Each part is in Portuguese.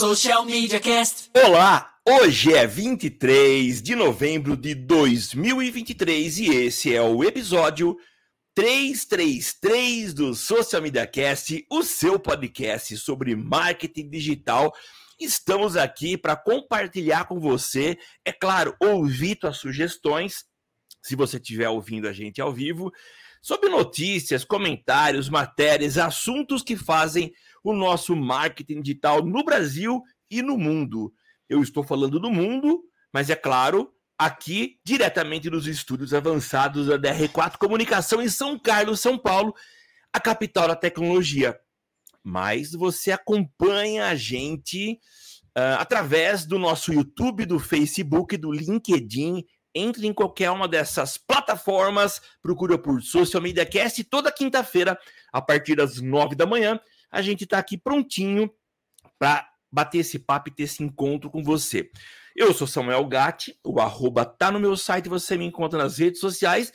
Social Media Cast. Olá, hoje é 23 de novembro de 2023 e esse é o episódio 333 do Social Media Cast, o seu podcast sobre marketing digital. Estamos aqui para compartilhar com você, é claro, ouvir suas sugestões, se você estiver ouvindo a gente ao vivo, sobre notícias, comentários, matérias, assuntos que fazem o nosso marketing digital no Brasil e no mundo. Eu estou falando do mundo, mas é claro, aqui diretamente nos estúdios avançados da DR4 Comunicação em São Carlos, São Paulo, a capital da tecnologia. Mas você acompanha a gente uh, através do nosso YouTube, do Facebook, do LinkedIn. Entre em qualquer uma dessas plataformas, procura por Social Media Cast toda quinta-feira, a partir das nove da manhã a gente está aqui prontinho para bater esse papo e ter esse encontro com você. Eu sou Samuel Gatti, o arroba tá no meu site, você me encontra nas redes sociais,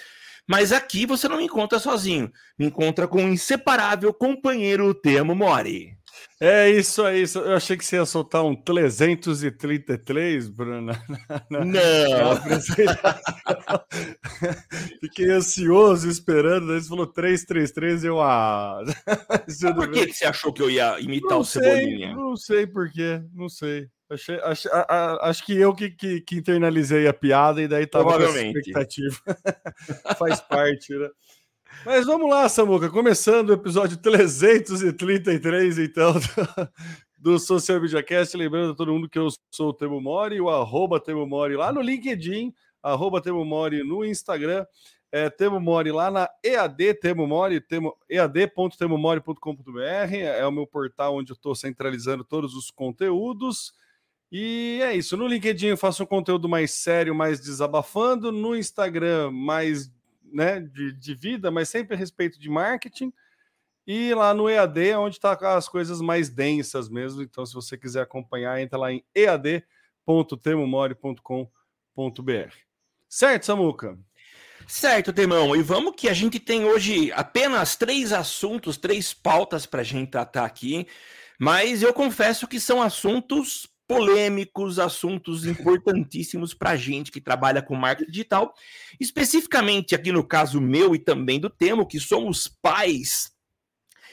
mas aqui você não me encontra sozinho, me encontra com o inseparável companheiro Temo Mori. É isso aí. Eu achei que você ia soltar um 333, Bruno. Não. Fiquei ansioso esperando. Daí você falou 333 e eu. Ah. por que, que você achou que eu ia imitar não o Cebolinha? Sei, não sei por quê. Não sei. Achei, acho, a, a, acho que eu que, que, que, internalizei a piada e daí tava com expectativa. Faz parte, né? Mas vamos lá, Samuca, começando o episódio 333, então, do, Social Media Cast. Lembrando a todo mundo que eu sou o Temo Mori, o arroba Temo Mori lá no LinkedIn, arroba Temo Mori no Instagram, é, Temo Mori lá na EAD, Temo Mori, temo, ead.temomori.com.br, é o meu portal onde eu estou centralizando todos os conteúdos. E é isso. No LinkedIn eu faço um conteúdo mais sério, mais desabafando. No Instagram, mais né, de, de vida, mas sempre a respeito de marketing. E lá no EAD é onde está as coisas mais densas mesmo. Então, se você quiser acompanhar, entra lá em ead.temomori.com.br. Certo, Samuca? Certo, Temão. E vamos que a gente tem hoje apenas três assuntos, três pautas para a gente tratar aqui. Mas eu confesso que são assuntos polêmicos, assuntos importantíssimos para a gente que trabalha com marketing digital, especificamente aqui no caso meu e também do Temo, que somos pais,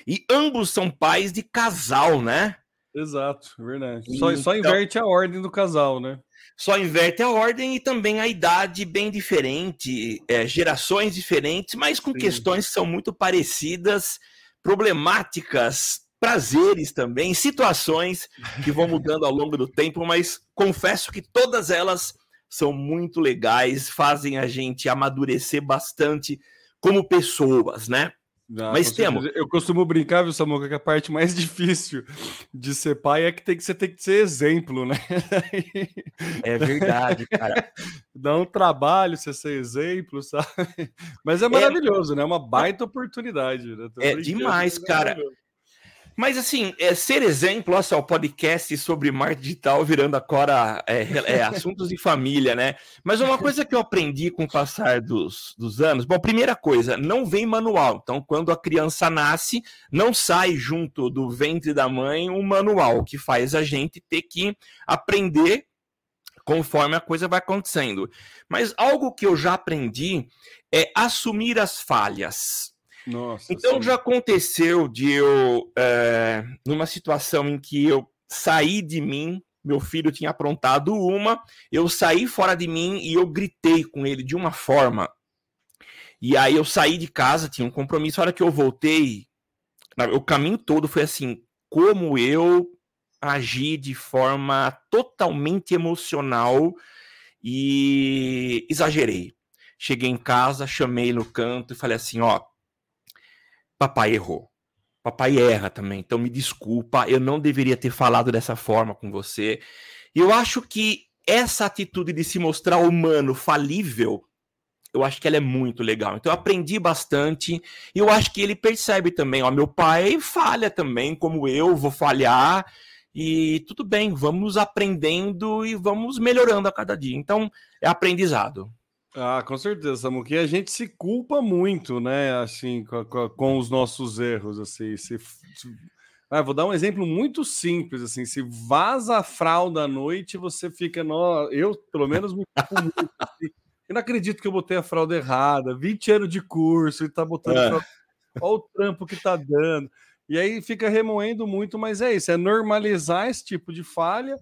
e ambos são pais de casal, né? Exato, verdade. Só, então, só inverte a ordem do casal, né? Só inverte a ordem e também a idade bem diferente, é, gerações diferentes, mas com Sim. questões que são muito parecidas, problemáticas prazeres também, situações que vão mudando ao longo do tempo, mas confesso que todas elas são muito legais, fazem a gente amadurecer bastante como pessoas, né? Não, mas temos. Eu costumo brincar, viu, Samuca, que a parte mais difícil de ser pai é que, tem que você tem que ser exemplo, né? É verdade, cara. Dá um trabalho você ser exemplo, sabe? Mas é, é maravilhoso, é... né? É uma baita oportunidade. Né? É demais, é cara. Mas assim, é, ser exemplo, olha só, o podcast sobre marketing digital virando agora é, é, assuntos de família, né? Mas uma coisa que eu aprendi com o passar dos, dos anos, bom, primeira coisa, não vem manual. Então, quando a criança nasce, não sai junto do ventre da mãe um manual que faz a gente ter que aprender conforme a coisa vai acontecendo. Mas algo que eu já aprendi é assumir as falhas. Nossa, então sim. já aconteceu de eu, é, numa situação em que eu saí de mim, meu filho tinha aprontado uma, eu saí fora de mim e eu gritei com ele de uma forma. E aí eu saí de casa, tinha um compromisso, a hora que eu voltei, o caminho todo foi assim, como eu agi de forma totalmente emocional e exagerei. Cheguei em casa, chamei no canto e falei assim, ó, papai errou. Papai erra também, então me desculpa, eu não deveria ter falado dessa forma com você. E eu acho que essa atitude de se mostrar humano, falível, eu acho que ela é muito legal. Então eu aprendi bastante e eu acho que ele percebe também, ó, meu pai falha também, como eu vou falhar. E tudo bem, vamos aprendendo e vamos melhorando a cada dia. Então, é aprendizado. Ah, com certeza, Samu, que a gente se culpa muito, né, assim, com, com, com os nossos erros, assim, se, se, Ah, vou dar um exemplo muito simples, assim, se vaza a fralda à noite, você fica, no... eu pelo menos me muito, assim, eu não acredito que eu botei a fralda errada, 20 anos de curso e tá botando é. fralda... olha o trampo que tá dando. E aí fica remoendo muito, mas é isso, é normalizar esse tipo de falha.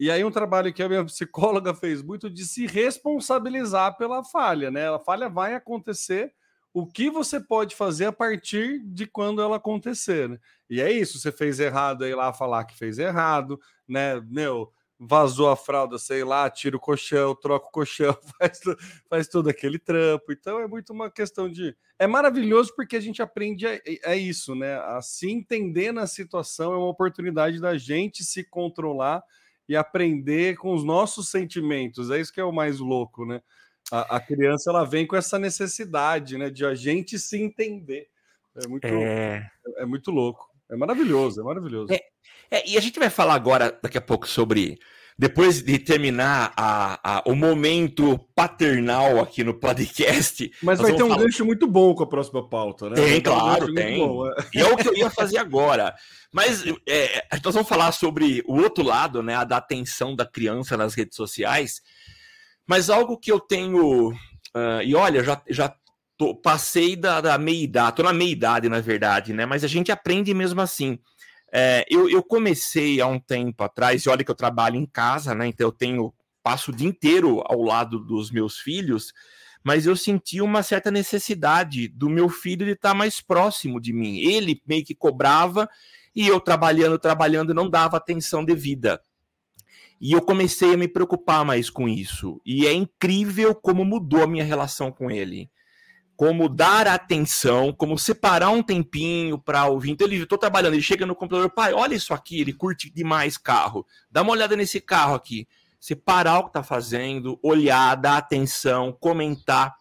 E aí um trabalho que a minha psicóloga fez muito de se responsabilizar pela falha, né? A falha vai acontecer, o que você pode fazer a partir de quando ela acontecer, né? E é isso, você fez errado aí lá falar que fez errado, né? Meu, vazou a fralda, sei lá, tira o colchão, troca o colchão, faz, faz todo aquele trampo. Então é muito uma questão de. É maravilhoso porque a gente aprende é, é isso, né? A se entender na situação é uma oportunidade da gente se controlar e aprender com os nossos sentimentos. É isso que é o mais louco, né? A, a, criança ela vem com essa necessidade, né, de a gente se entender. É muito, é... é muito louco. É maravilhoso, é maravilhoso. É, é, e a gente vai falar agora, daqui a pouco, sobre. Depois de terminar a, a, o momento paternal aqui no podcast. Mas vai ter um falar... gancho muito bom com a próxima pauta, né? Tem, claro, um tem. Bom, é. E é o que eu ia fazer agora. Mas é, nós vamos falar sobre o outro lado, né? A da atenção da criança nas redes sociais. Mas algo que eu tenho. Uh, e olha, já, já tô, passei da, da meia idade, tô na meia idade, na verdade, né? Mas a gente aprende mesmo assim. É, eu, eu comecei há um tempo atrás, e olha que eu trabalho em casa, né? Então eu tenho. Passo o dia inteiro ao lado dos meus filhos, mas eu senti uma certa necessidade do meu filho de estar mais próximo de mim. Ele meio que cobrava e eu trabalhando, trabalhando, não dava atenção devida. E eu comecei a me preocupar mais com isso. E é incrível como mudou a minha relação com ele. Como dar atenção, como separar um tempinho para ouvir. Então, ele estou trabalhando, ele chega no computador, pai, olha isso aqui, ele curte demais carro. Dá uma olhada nesse carro aqui. Separar o que está fazendo, olhar, dar atenção, comentar.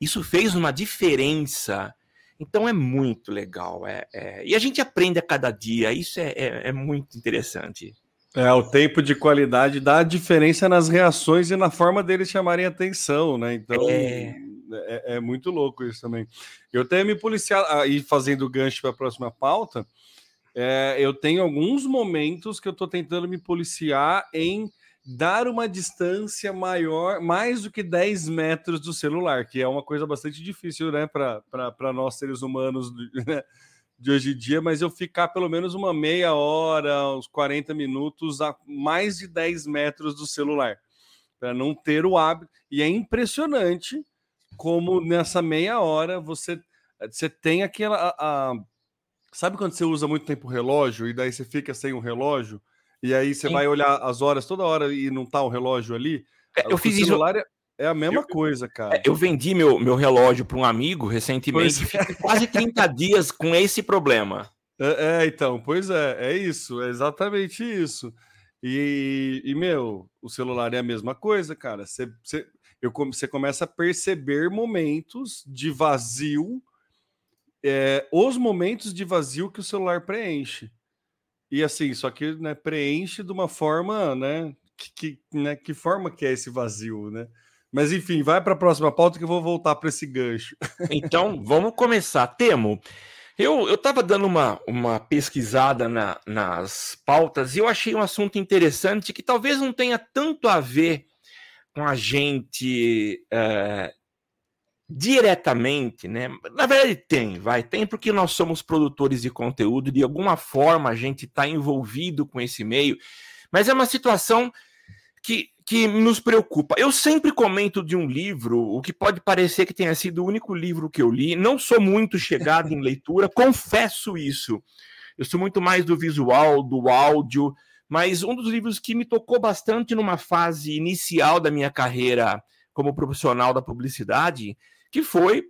Isso fez uma diferença. Então é muito legal. É, é... E a gente aprende a cada dia. Isso é, é, é muito interessante. É, o tempo de qualidade dá diferença nas reações e na forma deles chamarem atenção, né? Então é, é, é muito louco isso também. Eu tenho me policiado, aí fazendo gancho para a próxima pauta, é, eu tenho alguns momentos que eu estou tentando me policiar em dar uma distância maior, mais do que 10 metros do celular, que é uma coisa bastante difícil, né, para nós seres humanos, né? de hoje em dia, mas eu ficar pelo menos uma meia hora, uns 40 minutos a mais de 10 metros do celular, para não ter o hábito. E é impressionante como nessa meia hora você, você tem aquela. A, a... Sabe quando você usa muito tempo o relógio e daí você fica sem o relógio? E aí você Sim. vai olhar as horas toda hora e não tá o relógio ali? É, eu o fiz celular isso. É é a mesma eu, coisa, cara. É, eu vendi meu, meu relógio para um amigo recentemente fiquei quase 30 dias com esse problema. É, é, então, pois é, é isso, é exatamente isso. E, e, meu, o celular é a mesma coisa, cara. Você, eu, você começa a perceber momentos de vazio, é, os momentos de vazio que o celular preenche. E assim, só que né, preenche de uma forma, né? Que, que, né, que forma que é esse vazio, né? Mas enfim, vai para a próxima pauta que eu vou voltar para esse gancho. Então, vamos começar. Temo, eu estava dando uma, uma pesquisada na, nas pautas e eu achei um assunto interessante que talvez não tenha tanto a ver com a gente é, diretamente, né? Na verdade, tem, vai, tem porque nós somos produtores de conteúdo, de alguma forma a gente está envolvido com esse meio, mas é uma situação que que nos preocupa. Eu sempre comento de um livro, o que pode parecer que tenha sido o único livro que eu li. Não sou muito chegado em leitura, confesso isso. Eu sou muito mais do visual, do áudio, mas um dos livros que me tocou bastante numa fase inicial da minha carreira como profissional da publicidade, que foi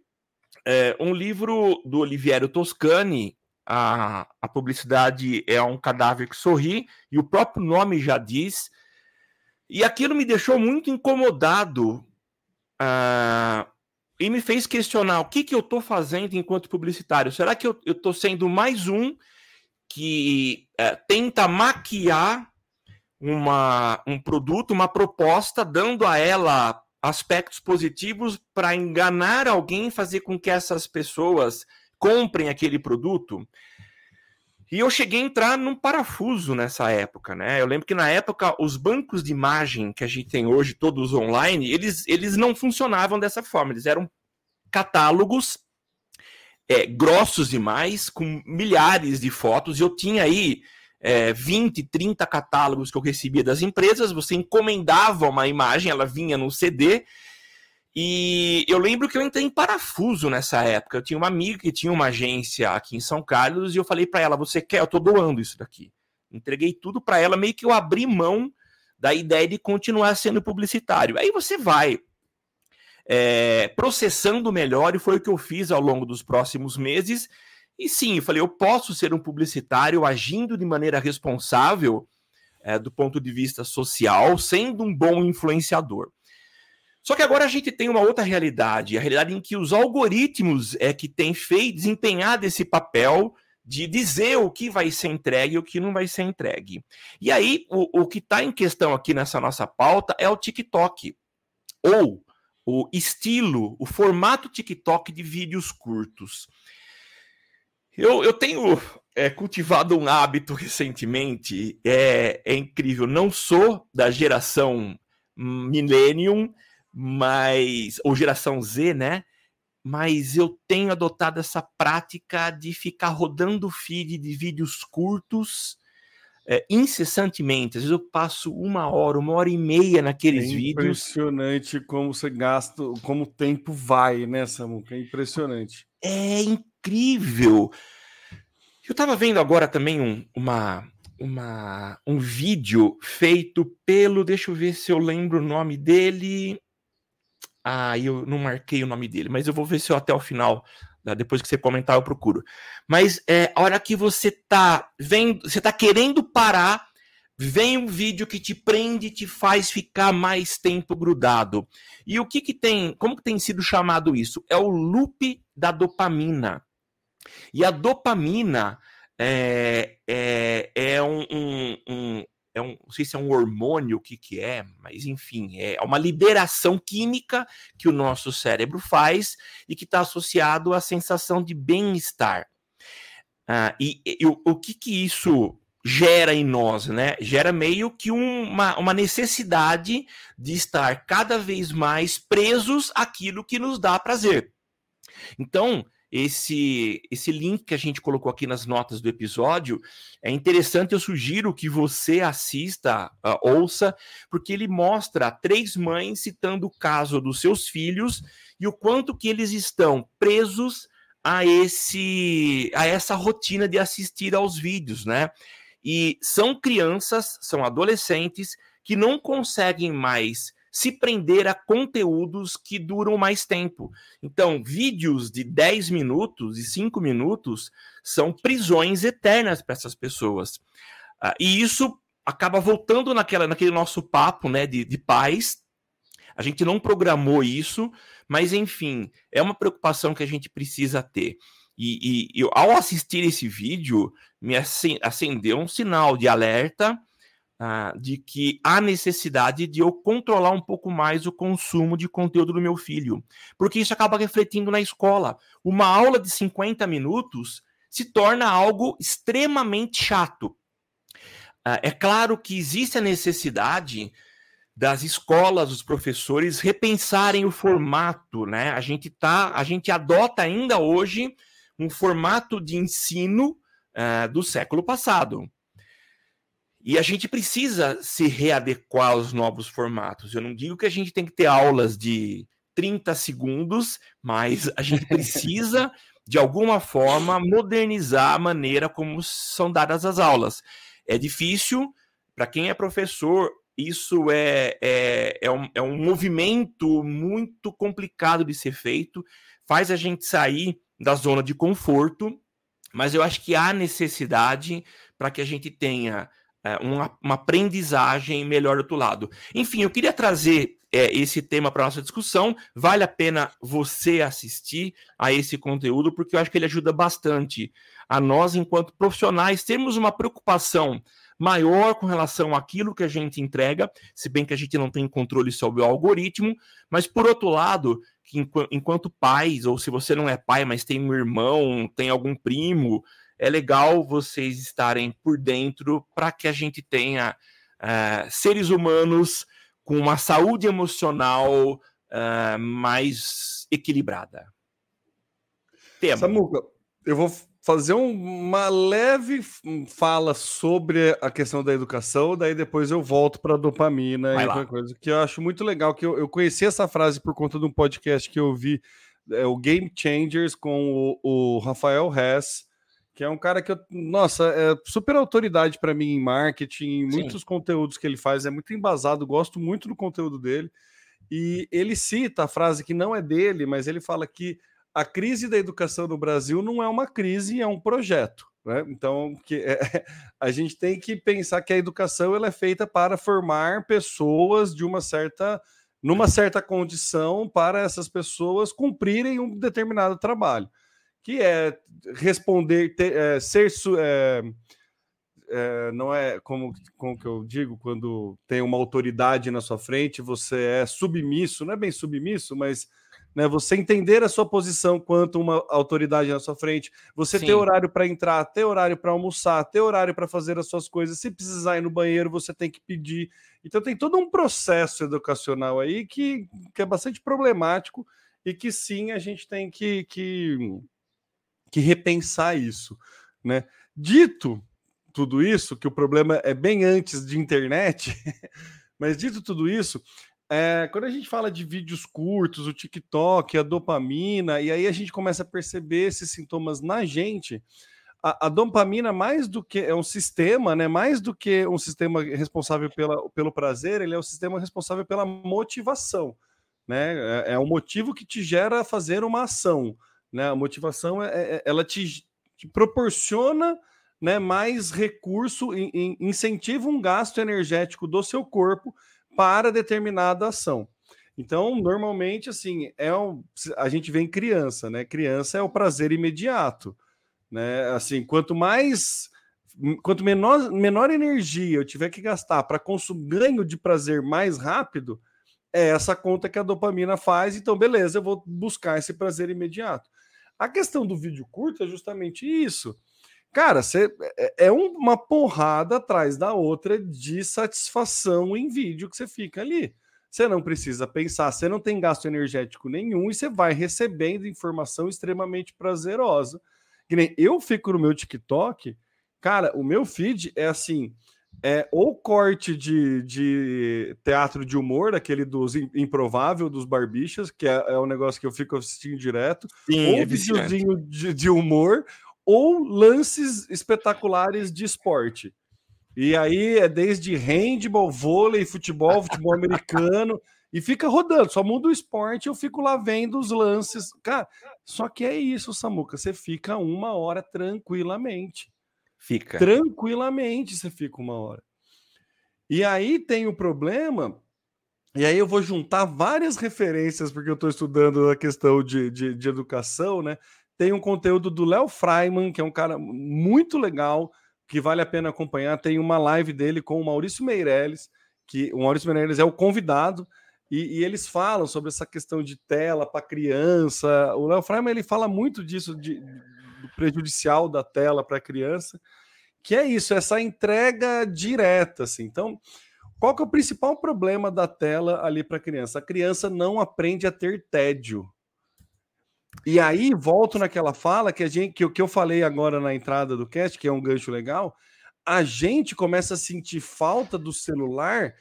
é, um livro do Oliviero Toscani, a, a publicidade é um cadáver que sorri, e o próprio nome já diz, e aquilo me deixou muito incomodado uh, e me fez questionar o que, que eu estou fazendo enquanto publicitário. Será que eu estou sendo mais um que uh, tenta maquiar uma, um produto, uma proposta, dando a ela aspectos positivos para enganar alguém, fazer com que essas pessoas comprem aquele produto? E eu cheguei a entrar num parafuso nessa época, né? Eu lembro que na época os bancos de imagem que a gente tem hoje, todos online, eles, eles não funcionavam dessa forma. Eles eram catálogos é, grossos demais, com milhares de fotos. Eu tinha aí é, 20, 30 catálogos que eu recebia das empresas. Você encomendava uma imagem, ela vinha no CD e eu lembro que eu entrei em parafuso nessa época. Eu tinha uma amiga que tinha uma agência aqui em São Carlos e eu falei para ela: "Você quer? Eu tô doando isso daqui". Entreguei tudo para ela, meio que eu abri mão da ideia de continuar sendo publicitário. Aí você vai é, processando melhor e foi o que eu fiz ao longo dos próximos meses. E sim, eu falei: eu posso ser um publicitário agindo de maneira responsável é, do ponto de vista social, sendo um bom influenciador. Só que agora a gente tem uma outra realidade, a realidade em que os algoritmos é que têm feito desempenhado esse papel de dizer o que vai ser entregue e o que não vai ser entregue. E aí, o, o que está em questão aqui nessa nossa pauta é o TikTok, ou o estilo, o formato TikTok de vídeos curtos. Eu, eu tenho é, cultivado um hábito recentemente, é, é incrível, não sou da geração Millennium, mas ou geração Z, né? Mas eu tenho adotado essa prática de ficar rodando feed de vídeos curtos é, incessantemente. Às vezes eu passo uma hora, uma hora e meia naqueles é vídeos. Impressionante como você gasta, como o tempo vai, né, Samuca? É impressionante. É incrível. Eu estava vendo agora também um, uma, uma, um vídeo feito pelo. Deixa eu ver se eu lembro o nome dele. Ah, eu não marquei o nome dele, mas eu vou ver se eu até o final, depois que você comentar, eu procuro. Mas é, a hora que você tá vendo, você tá querendo parar, vem um vídeo que te prende, te faz ficar mais tempo grudado. E o que que tem, como que tem sido chamado isso? É o loop da dopamina. E a dopamina é, é, é um, um, um é um, não sei se é um hormônio, o que, que é, mas enfim, é uma liberação química que o nosso cérebro faz e que está associado à sensação de bem-estar. Ah, e, e o, o que, que isso gera em nós, né? Gera meio que uma, uma necessidade de estar cada vez mais presos àquilo que nos dá prazer. Então, esse, esse link que a gente colocou aqui nas notas do episódio é interessante. Eu sugiro que você assista, uh, ouça, porque ele mostra três mães citando o caso dos seus filhos e o quanto que eles estão presos a esse a essa rotina de assistir aos vídeos, né? E são crianças, são adolescentes que não conseguem mais se prender a conteúdos que duram mais tempo. Então, vídeos de 10 minutos e 5 minutos são prisões eternas para essas pessoas. Uh, e isso acaba voltando naquela, naquele nosso papo né, de, de paz. A gente não programou isso, mas enfim, é uma preocupação que a gente precisa ter. E, e ao assistir esse vídeo, me acendeu um sinal de alerta uh, de que há necessidade de eu controlar um pouco mais o consumo de conteúdo do meu filho, porque isso acaba refletindo na escola. Uma aula de 50 minutos se torna algo extremamente chato. Uh, é claro que existe a necessidade das escolas, dos professores repensarem o formato, né? A gente tá, a gente adota ainda hoje um formato de ensino uh, do século passado. E a gente precisa se readequar aos novos formatos. Eu não digo que a gente tem que ter aulas de 30 segundos, mas a gente precisa, de alguma forma, modernizar a maneira como são dadas as aulas. É difícil, para quem é professor, isso é, é, é, um, é um movimento muito complicado de ser feito, faz a gente sair da zona de conforto, mas eu acho que há necessidade para que a gente tenha é, uma, uma, aprendizagem melhor do outro lado. Enfim, eu queria trazer é, esse tema para nossa discussão. Vale a pena você assistir a esse conteúdo, porque eu acho que ele ajuda bastante a nós, enquanto profissionais, termos uma preocupação maior com relação àquilo que a gente entrega, se bem que a gente não tem controle sobre o algoritmo, mas por outro lado, enquanto pais, ou se você não é pai, mas tem um irmão, tem algum primo, é legal vocês estarem por dentro para que a gente tenha uh, seres humanos com uma saúde emocional uh, mais equilibrada. Tema. Samuca, eu vou fazer um, uma leve fala sobre a questão da educação, daí depois eu volto para a dopamina Vai e outra coisa que eu acho muito legal, que eu, eu conheci essa frase por conta de um podcast que eu vi, é, o Game Changers, com o, o Rafael Hess, que é um cara que eu, nossa, é super autoridade para mim em marketing, em muitos conteúdos que ele faz, é muito embasado, gosto muito do conteúdo dele. E ele cita a frase que não é dele, mas ele fala que a crise da educação no Brasil não é uma crise, é um projeto. Né? Então, que é, a gente tem que pensar que a educação ela é feita para formar pessoas de uma certa, numa certa condição para essas pessoas cumprirem um determinado trabalho, que é responder, ter, é, ser é, é, não é como, como que eu digo quando tem uma autoridade na sua frente, você é submisso, não é bem submisso, mas né? Você entender a sua posição quanto uma autoridade na sua frente, você Sim. ter horário para entrar, ter horário para almoçar, ter horário para fazer as suas coisas. Se precisar ir no banheiro, você tem que pedir. Então tem todo um processo educacional aí que, que é bastante problemático e que sim a gente tem que, que, que repensar isso, né? Dito tudo isso, que o problema é bem antes de internet, mas dito tudo isso, é, quando a gente fala de vídeos curtos, o TikTok, a dopamina, e aí a gente começa a perceber esses sintomas na gente, a, a, dopamina, mais do que é um sistema, né? Mais do que um sistema responsável pela, pelo prazer, ele é o sistema responsável pela motivação, né? É, é o motivo que te gera fazer uma ação, né? A motivação é, é ela te, te, proporciona né, mais recurso, in, in, incentiva um gasto energético do seu corpo para determinada ação. Então, normalmente, assim, é um, a gente vê em criança, né? Criança é o prazer imediato, né? Assim, quanto mais, quanto menor, menor energia eu tiver que gastar para ganho de prazer mais rápido, é essa conta que a dopamina faz. Então, beleza, eu vou buscar esse prazer imediato. A questão do vídeo curto é justamente isso. Cara, você, é, é uma porrada atrás da outra de satisfação em vídeo que você fica ali. Você não precisa pensar, você não tem gasto energético nenhum e você vai recebendo informação extremamente prazerosa. Que nem eu fico no meu TikTok, cara, o meu feed é assim: é ou corte de, de teatro de humor, aquele dos improvável dos barbichas, que é, é um negócio que eu fico assistindo direto, Sim, ou é videozinho de, de humor, ou lances espetaculares de esporte. E aí é desde handball, vôlei, futebol, futebol americano, e fica rodando, só muda o esporte, eu fico lá vendo os lances. Cara, só que é isso, Samuca, você fica uma hora tranquilamente. Fica. Tranquilamente você fica uma hora. E aí tem o problema, e aí eu vou juntar várias referências, porque eu estou estudando a questão de, de, de educação, né? Tem um conteúdo do Léo Freiman, que é um cara muito legal, que vale a pena acompanhar. Tem uma live dele com o Maurício Meirelles, que o Maurício Meirelles é o convidado, e, e eles falam sobre essa questão de tela para criança. O Léo Freiman ele fala muito disso, de, prejudicial da tela para criança, que é isso, essa entrega direta. Assim. Então, qual que é o principal problema da tela ali para a criança? A criança não aprende a ter tédio. E aí volto naquela fala que a gente que, que eu falei agora na entrada do cast, que é um gancho legal, a gente começa a sentir falta do celular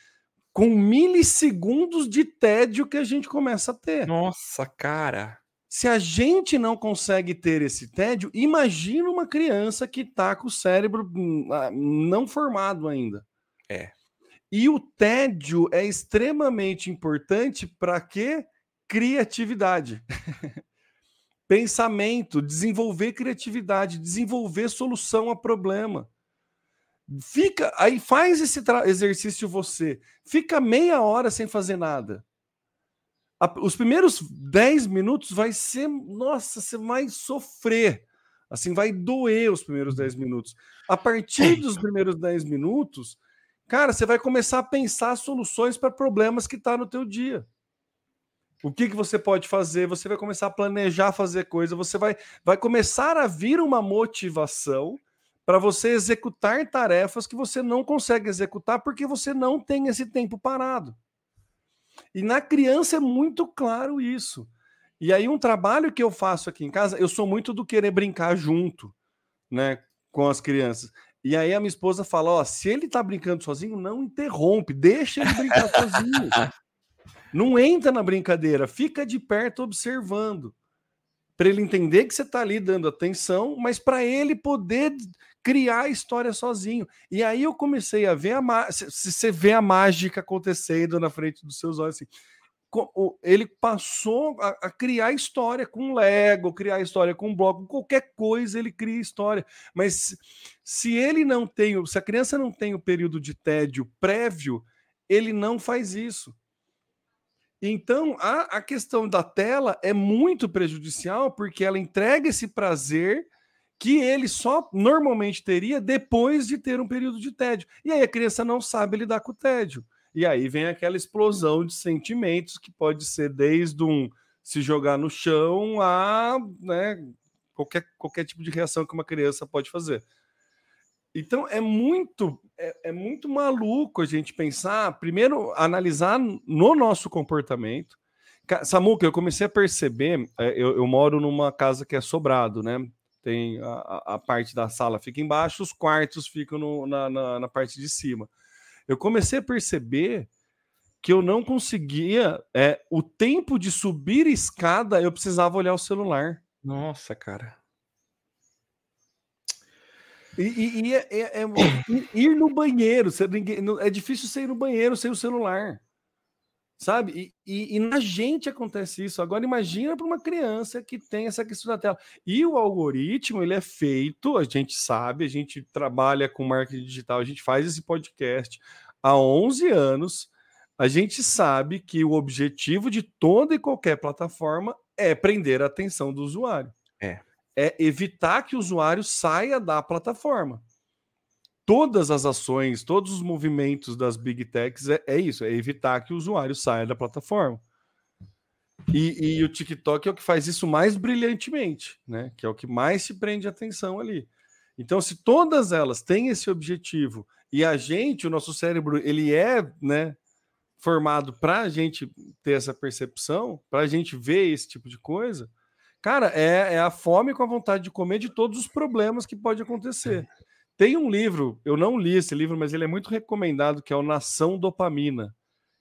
com milissegundos de tédio que a gente começa a ter. Nossa, cara. Se a gente não consegue ter esse tédio, imagina uma criança que está com o cérebro hum, ah, não formado ainda. É. E o tédio é extremamente importante para quê? Criatividade. pensamento, desenvolver criatividade, desenvolver solução a problema. Fica, aí faz esse exercício você. Fica meia hora sem fazer nada. A, os primeiros 10 minutos vai ser, nossa, você vai sofrer. Assim, vai doer os primeiros 10 minutos. A partir dos primeiros 10 minutos, cara, você vai começar a pensar soluções para problemas que tá no teu dia. O que, que você pode fazer? Você vai começar a planejar fazer coisa, você vai, vai começar a vir uma motivação para você executar tarefas que você não consegue executar porque você não tem esse tempo parado. E na criança é muito claro isso. E aí um trabalho que eu faço aqui em casa, eu sou muito do querer brincar junto, né, com as crianças. E aí a minha esposa fala, ó, se ele tá brincando sozinho, não interrompe, deixa ele brincar sozinho. Não entra na brincadeira, fica de perto observando. Para ele entender que você está ali dando atenção, mas para ele poder criar a história sozinho. E aí eu comecei a ver a se você vê a mágica acontecendo na frente dos seus olhos assim. Ele passou a, a criar história com Lego, criar história com bloco, qualquer coisa ele cria história. Mas se ele não tem, se a criança não tem o período de tédio prévio, ele não faz isso. Então, a, a questão da tela é muito prejudicial porque ela entrega esse prazer que ele só normalmente teria depois de ter um período de tédio. E aí a criança não sabe lidar com o tédio. E aí vem aquela explosão de sentimentos que pode ser desde um se jogar no chão a né, qualquer, qualquer tipo de reação que uma criança pode fazer. Então é muito é, é, muito maluco a gente pensar, primeiro analisar no nosso comportamento. Samuca, eu comecei a perceber, é, eu, eu, moro numa casa que é sobrado, né? Tem a, a parte da sala fica embaixo, os quartos ficam no, na, na, na, parte de cima. Eu comecei a perceber que eu não conseguia, é, o tempo de subir escada, eu precisava olhar o celular. Nossa, cara. E, e, e é, é, é, ir no banheiro, ninguém, é difícil você ir no banheiro sem o celular, sabe? E, e, na gente acontece isso. Agora imagina para uma criança que tem essa questão da tela. E o algoritmo ele é feito, a gente sabe, a gente trabalha com marketing digital, a gente faz esse podcast há 11 anos. A gente sabe que o objetivo de toda e qualquer plataforma é prender a atenção do usuário. É é evitar que o usuário saia da plataforma. Todas as ações, todos os movimentos das big techs é, é isso, é evitar que o usuário saia da plataforma. E, e, o TikTok é o que faz isso mais brilhantemente, né? Que é o que mais te prende atenção ali. Então, se todas elas têm esse objetivo e a gente, o nosso cérebro, ele é, né, formado para a gente ter essa percepção, para a gente ver esse tipo de coisa, Cara, é, é a fome com a vontade de comer de todos os problemas que pode acontecer. Tem um livro, eu não li esse livro, mas ele é muito recomendado, que é o Nação Dopamina,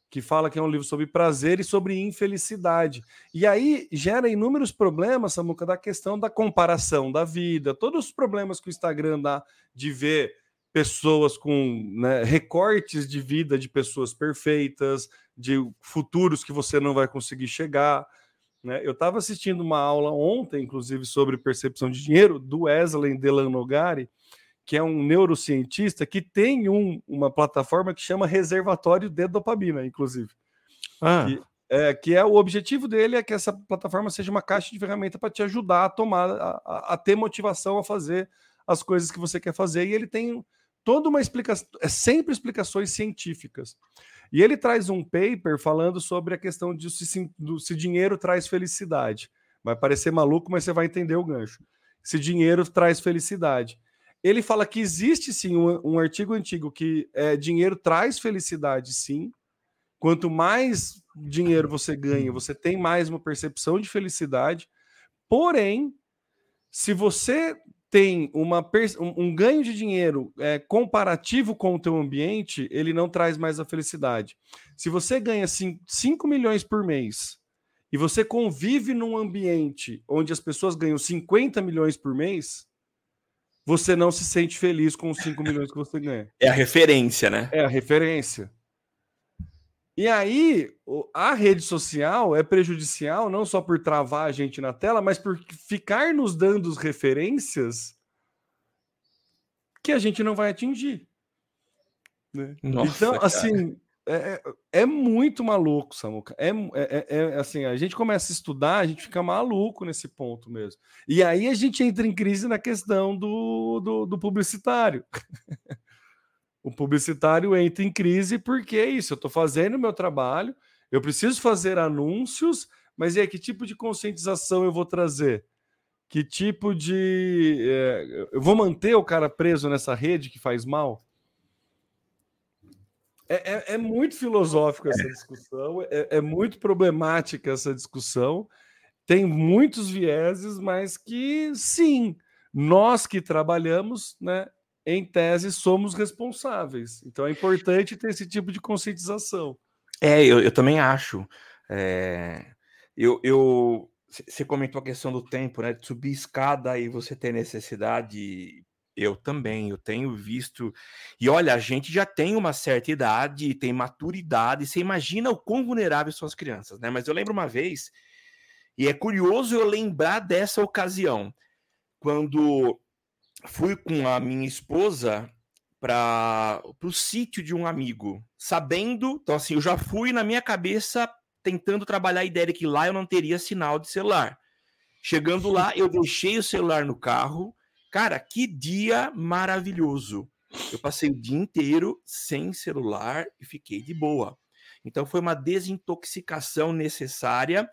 que fala que é um livro sobre prazer e sobre infelicidade. E aí gera inúmeros problemas, Samuca, da questão da comparação da vida, todos os problemas que o Instagram dá de ver pessoas com né, recortes de vida de pessoas perfeitas, de futuros que você não vai conseguir chegar. Né? Eu estava assistindo uma aula ontem, inclusive, sobre percepção de dinheiro, do Wesley Delanogari, que é um neurocientista que tem um, uma plataforma que chama Reservatório de Dopamina, inclusive. Ah. Que, é, que é o objetivo dele é que essa plataforma seja uma caixa de ferramenta para te ajudar a tomar, a, a, ter motivação a fazer as coisas que você quer fazer. E ele tem toda uma explicação, é sempre explicações científicas. E ele traz um paper falando sobre a questão de se, do, se dinheiro traz felicidade. Vai parecer maluco, mas você vai entender o gancho. Se dinheiro traz felicidade. Ele fala que existe sim um, um artigo antigo que é, dinheiro traz felicidade, sim. Quanto mais dinheiro você ganha, você tem mais uma percepção de felicidade. Porém, se você tem uma, um, ganho de dinheiro é, comparativo com o teu ambiente, ele não traz mais a felicidade. Se você ganha 5 milhões por mês e você convive num ambiente onde as pessoas ganham 50 milhões por mês, você não se sente feliz com os 5 milhões que você ganha. É a referência, né? É a referência. E aí, a rede social é prejudicial não só por travar a gente na tela, mas por ficar nos dando referências que a gente não vai atingir. Né? Nossa, então, cara. assim, é, é, é, muito maluco, Samuca. É, é, é, é, assim, a gente começa a estudar, a gente fica maluco nesse ponto mesmo. E aí a gente entra em crise na questão do, do, do publicitário. o publicitário entra em crise porque é isso, eu estou fazendo o meu trabalho, Eu preciso fazer anúncios, mas e aí, que tipo de conscientização eu vou trazer? Que tipo de. É, eu vou manter o cara preso nessa rede que faz mal? É, é, é muito filosófico essa discussão, é, é muito problemática essa discussão. Tem muitos vieses, mas que sim, nós que trabalhamos, né, em tese, somos responsáveis. Então é importante ter esse tipo de conscientização. É, eu, eu também acho. É, eu, eu, você comentou a questão do tempo, né? De subir escada e você ter necessidade. Eu também, eu tenho visto. E olha, a gente já tem uma certa idade, tem maturidade. Você imagina o quão vulneráveis são as crianças, né? Mas eu lembro uma vez, e é curioso eu lembrar dessa ocasião, quando fui com a minha esposa para o sítio de um amigo, sabendo, então assim, eu já fui na minha cabeça tentando trabalhar a ideia de que lá eu não teria sinal de celular. Chegando lá, eu deixei o celular no carro. Cara, que dia maravilhoso. Eu passei o dia inteiro sem celular e fiquei de boa. Então foi uma desintoxicação necessária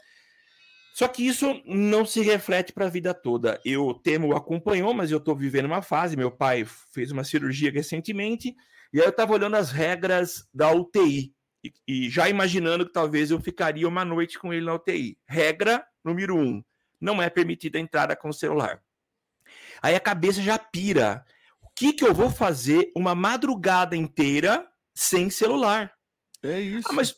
só que isso não se reflete para a vida toda. Eu temo acompanhou, mas eu estou vivendo uma fase. Meu pai fez uma cirurgia recentemente e aí eu estava olhando as regras da UTI e, e, já imaginando que talvez eu ficaria uma noite com ele na UTI. Regra número um: não é permitida a entrada com o celular. Aí a cabeça já pira. O que, que eu vou fazer uma madrugada inteira sem celular? É isso. Ah, mas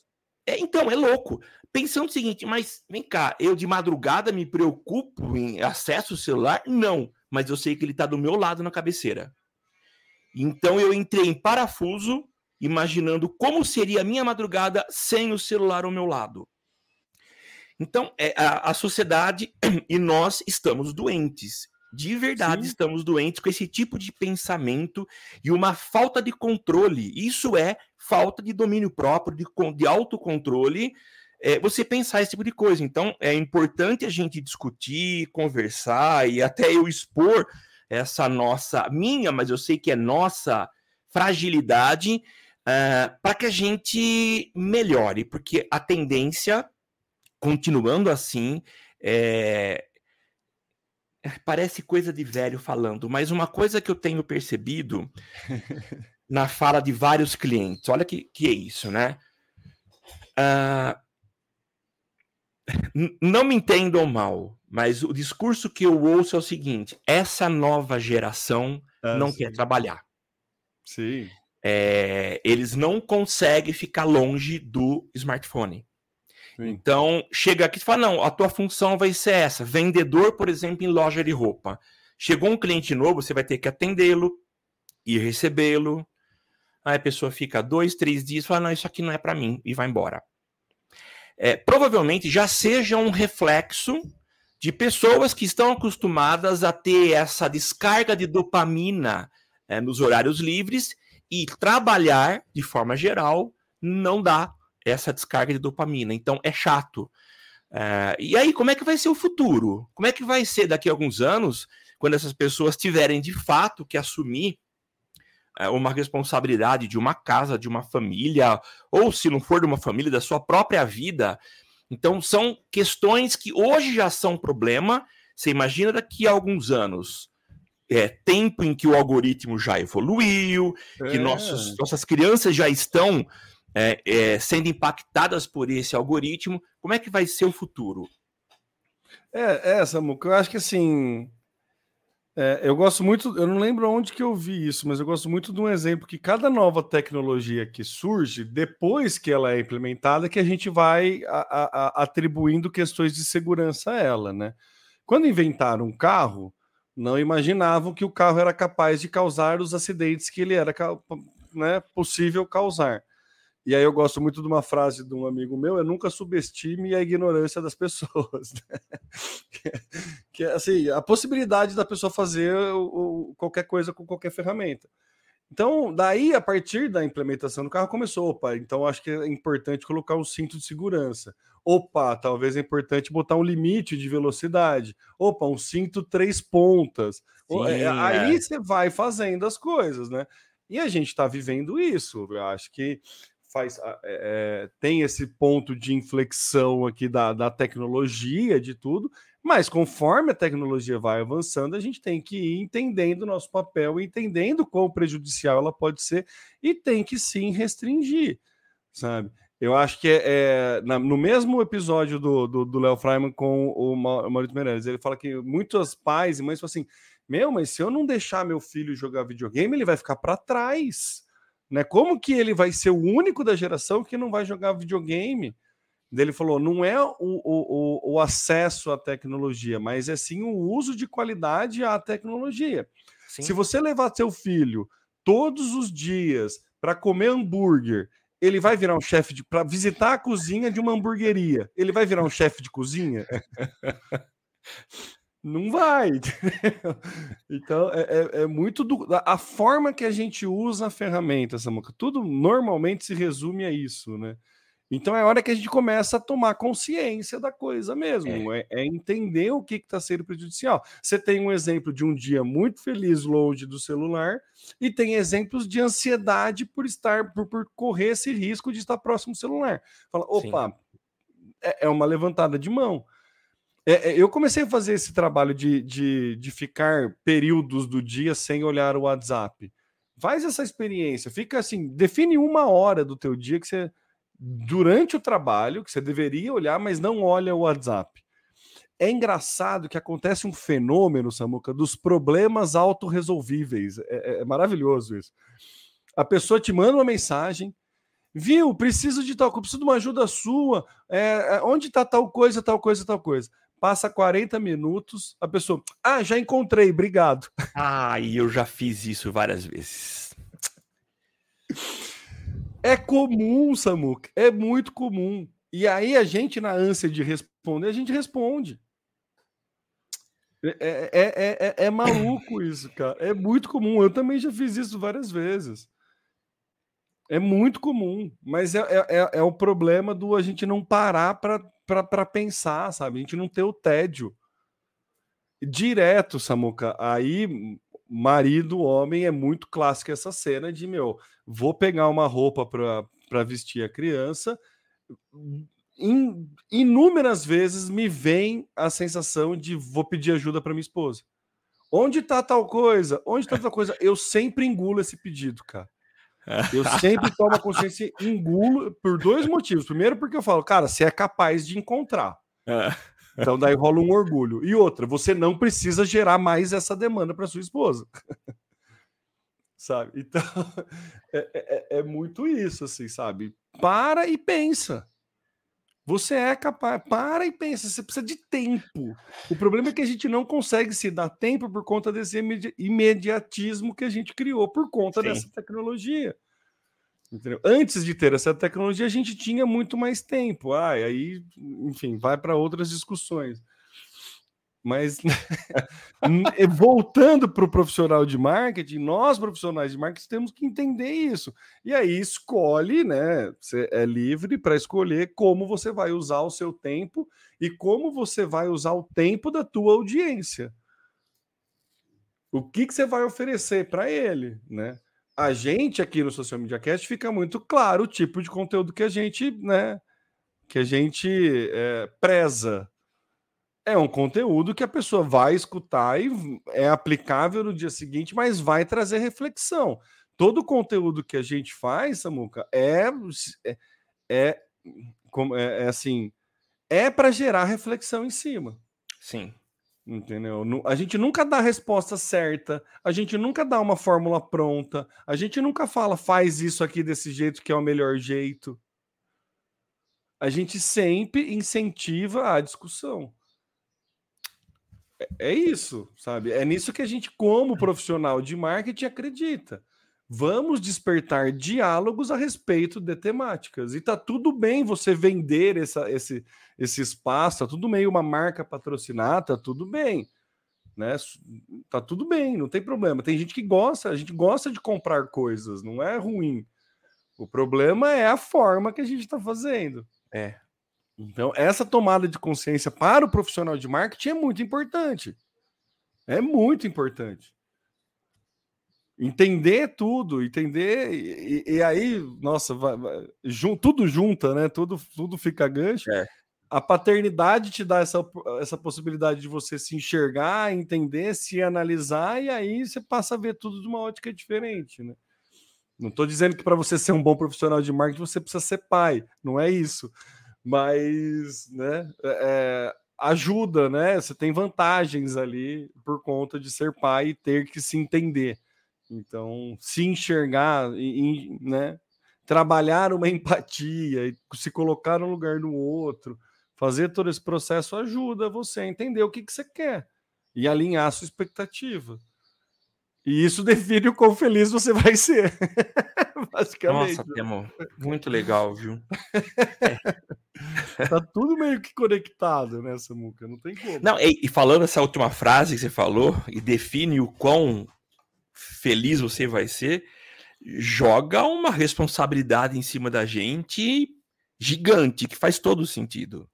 é, então, é louco pensando o seguinte, mas vem cá, eu de madrugada me preocupo em acesso ao celular? Não, mas eu sei que ele está do meu lado na cabeceira. Então eu entrei em parafuso, imaginando como seria a minha madrugada sem o celular ao meu lado. Então, é, a, a sociedade e nós estamos doentes. De verdade, Sim. estamos doentes com esse tipo de pensamento e uma falta de controle. Isso é falta de domínio próprio, de, de autocontrole é, você pensar esse tipo de coisa. Então, é importante a gente discutir, conversar e até eu expor essa nossa, minha, mas eu sei que é nossa fragilidade, uh, para que a gente melhore, porque a tendência, continuando assim, é, parece coisa de velho falando, mas uma coisa que eu tenho percebido na fala de vários clientes, olha que, que é isso, né? Uh, não me entendam mal, mas o discurso que eu ouço é o seguinte: essa nova geração ah, não sim. quer trabalhar. Sim. É, eles não conseguem ficar longe do smartphone. Sim. Então, chega aqui e fala: não, a tua função vai ser essa. Vendedor, por exemplo, em loja de roupa. Chegou um cliente novo, você vai ter que atendê-lo e recebê-lo. Aí a pessoa fica dois, três dias e fala: não, isso aqui não é para mim, e vai embora é, provavelmente já seja um reflexo de pessoas que estão acostumadas a ter essa descarga de dopamina é, nos horários livres e trabalhar de forma geral não dá essa descarga de dopamina. Então é chato. É, e aí, como é que vai ser o futuro? Como é que vai ser daqui a alguns anos, quando essas pessoas tiverem de fato que assumir é, uma responsabilidade de uma casa, de uma família, ou se não for de uma família, da sua própria vida. Então, são questões que hoje já são problema. Você imagina daqui a alguns anos. É, tempo em que o algoritmo já evoluiu, é. que nossos, nossas crianças já estão é, é, sendo impactadas por esse algoritmo. Como é que vai ser o futuro? É, é Samuca, eu acho que assim, é, eu gosto muito, eu não lembro onde que eu vi isso, mas eu gosto muito de um exemplo que cada nova tecnologia que surge, depois que ela é implementada, que a gente vai a, a, atribuindo questões de segurança a ela, né? Quando inventaram um carro, não imaginavam que o carro era capaz de causar os acidentes que ele era né, possível causar. E aí eu gosto muito de uma frase de um amigo meu, é nunca subestime a ignorância das pessoas. Né? Que, é, que, é assim, a possibilidade da pessoa fazer o, o, qualquer coisa com qualquer ferramenta. Então, daí, a partir da implementação do carro, começou, opa, então acho que é importante colocar um cinto de segurança. Opa, talvez é importante botar um limite de velocidade. Opa, um cinto três pontas. Sim, é, aí você vai fazendo as coisas, né? E a gente está vivendo isso. Eu acho que faz é, é, tem esse ponto de inflexão aqui da, da tecnologia, de tudo, mas conforme a tecnologia vai avançando, a gente tem que ir entendendo o nosso papel, entendendo quão prejudicial ela pode ser, e tem que sim restringir, sabe? Eu acho que é, é na, no mesmo episódio do Léo Freiman com o Maurício Meirelles, ele fala que muitos pais e mães falam assim: meu, mas se eu não deixar meu filho jogar videogame, ele vai ficar para trás. Né? Como que ele vai ser o único da geração que não vai jogar videogame? Ele falou: não é o, o, o acesso à tecnologia, mas é sim o uso de qualidade à tecnologia. Sim. Se você levar seu filho todos os dias para comer hambúrguer, ele vai virar um chefe de. para visitar a cozinha de uma hamburgueria, ele vai virar um chefe de cozinha? Não vai. então, é, é, é, muito do, a forma que a gente usa a ferramenta, Samuca. Tudo normalmente se resume a isso, né? Então é hora que a gente começa a tomar consciência da coisa mesmo, é, é, é entender o que está sendo prejudicial. Você tem um exemplo de um dia muito feliz longe do celular e tem exemplos de ansiedade por estar, por, por correr esse risco de estar próximo do celular. Fala, opa, é, é, uma levantada de mão. É, é, eu comecei a fazer esse trabalho de, de, de ficar períodos do dia sem olhar o WhatsApp. Faz essa experiência, fica assim, define uma hora do teu dia que você, durante o trabalho, que você deveria olhar, mas não olha o WhatsApp. É engraçado que acontece um fenômeno, Samuca, dos problemas autorresolvíveis. É, é, é maravilhoso isso. A pessoa te manda uma mensagem, viu? Preciso de tal coisa, preciso de uma ajuda sua. É, é onde está tal coisa, tal coisa, tal coisa? Passa 40 minutos, a pessoa, ah, já encontrei, obrigado. Ah, e eu já fiz isso várias vezes. É comum, Samuk, é muito comum. E aí a gente, na ânsia de responder, a gente responde. É, é, é, é, é maluco isso, cara. É muito comum. Eu também já fiz isso várias vezes. É muito comum, mas é, é, é, o problema do a gente não parar para para pensar, sabe? A gente não ter o tédio. Direto, Samuca. Aí, marido, homem, é muito clássico essa cena de, meu, vou pegar uma roupa para vestir a criança. In, inúmeras vezes me vem a sensação de vou pedir ajuda para minha esposa. Onde tá tal coisa? Onde tá tal coisa? Eu sempre engulo esse pedido, cara. Eu sempre tomo consciência e engulo por dois motivos. Primeiro, porque eu falo, cara, você é capaz de encontrar. É. Então daí rola um orgulho. E outra, você não precisa gerar mais essa demanda para sua esposa. sabe? Então, é, é, é, muito isso, assim, sabe? Para e pensa. Você é capaz, para e pensa, você precisa de tempo. O problema é que a gente não consegue se dar tempo por conta desse imediatismo que a gente criou por conta Sim. dessa tecnologia. Entendeu? Antes de ter essa tecnologia, a gente tinha muito mais tempo. Ah, aí, enfim, vai para outras discussões. Mas voltando para o profissional de marketing, nós profissionais de marketing temos que entender isso. E aí escolhe, né? Você é livre para escolher como você vai usar o seu tempo e como você vai usar o tempo da tua audiência. O que, que você vai oferecer para ele, né? A gente aqui no Social Media Cast fica muito claro o tipo de conteúdo que a gente, né? Que a gente é, preza é um conteúdo que a pessoa vai escutar e é aplicável no dia seguinte, mas vai trazer reflexão. Todo conteúdo que a gente faz, Samuca, é, é, é, é, é assim, é para gerar reflexão em cima. Sim. Entendeu? A gente nunca dá a resposta certa, a gente nunca dá uma fórmula pronta, a gente nunca fala faz isso aqui desse jeito que é o melhor jeito. A gente sempre incentiva a discussão. É, é isso, sabe? É nisso que a gente, como profissional de marketing, acredita. Vamos despertar diálogos a respeito de temáticas. E tá tudo bem você vender essa, esse, esse espaço, tá tudo bem uma marca patrocinar, tá tudo bem. Né? Tá tudo bem, não tem problema. Tem gente que gosta, a gente gosta de comprar coisas, não é ruim. O problema é a forma que a gente está fazendo. É. Então, essa tomada de consciência para o profissional de marketing é muito importante. É muito importante. entender tudo, entender, e, e aí, nossa, vai, vai, jun, tudo junta, né? Tudo, tudo fica gancho. É. A paternidade te dá essa, essa possibilidade de você se enxergar, entender, se analisar, e aí você passa a ver tudo de uma ótica diferente, né? Não estou dizendo que para você ser um bom profissional de marketing você precisa ser pai, não é isso. Mas, né, é, é ajuda, né? Você tem vantagens ali por conta de ser pai e ter que se entender. Então, se enxergar, e, né? Trabalhar uma empatia, se colocar no lugar do outro, fazer todo esse processo ajuda você a entender o que, que você quer e alinhar a sua expectativa. E isso define o quão feliz você vai ser. Basicamente. Nossa, Temo, muito legal, viu? Tá tudo meio que conectado nessa muca, não tem como. Não, e, e, falando essa última frase que você falou, e define o quão feliz você vai ser, joga uma responsabilidade em cima da gente gigante, que faz todo sentido.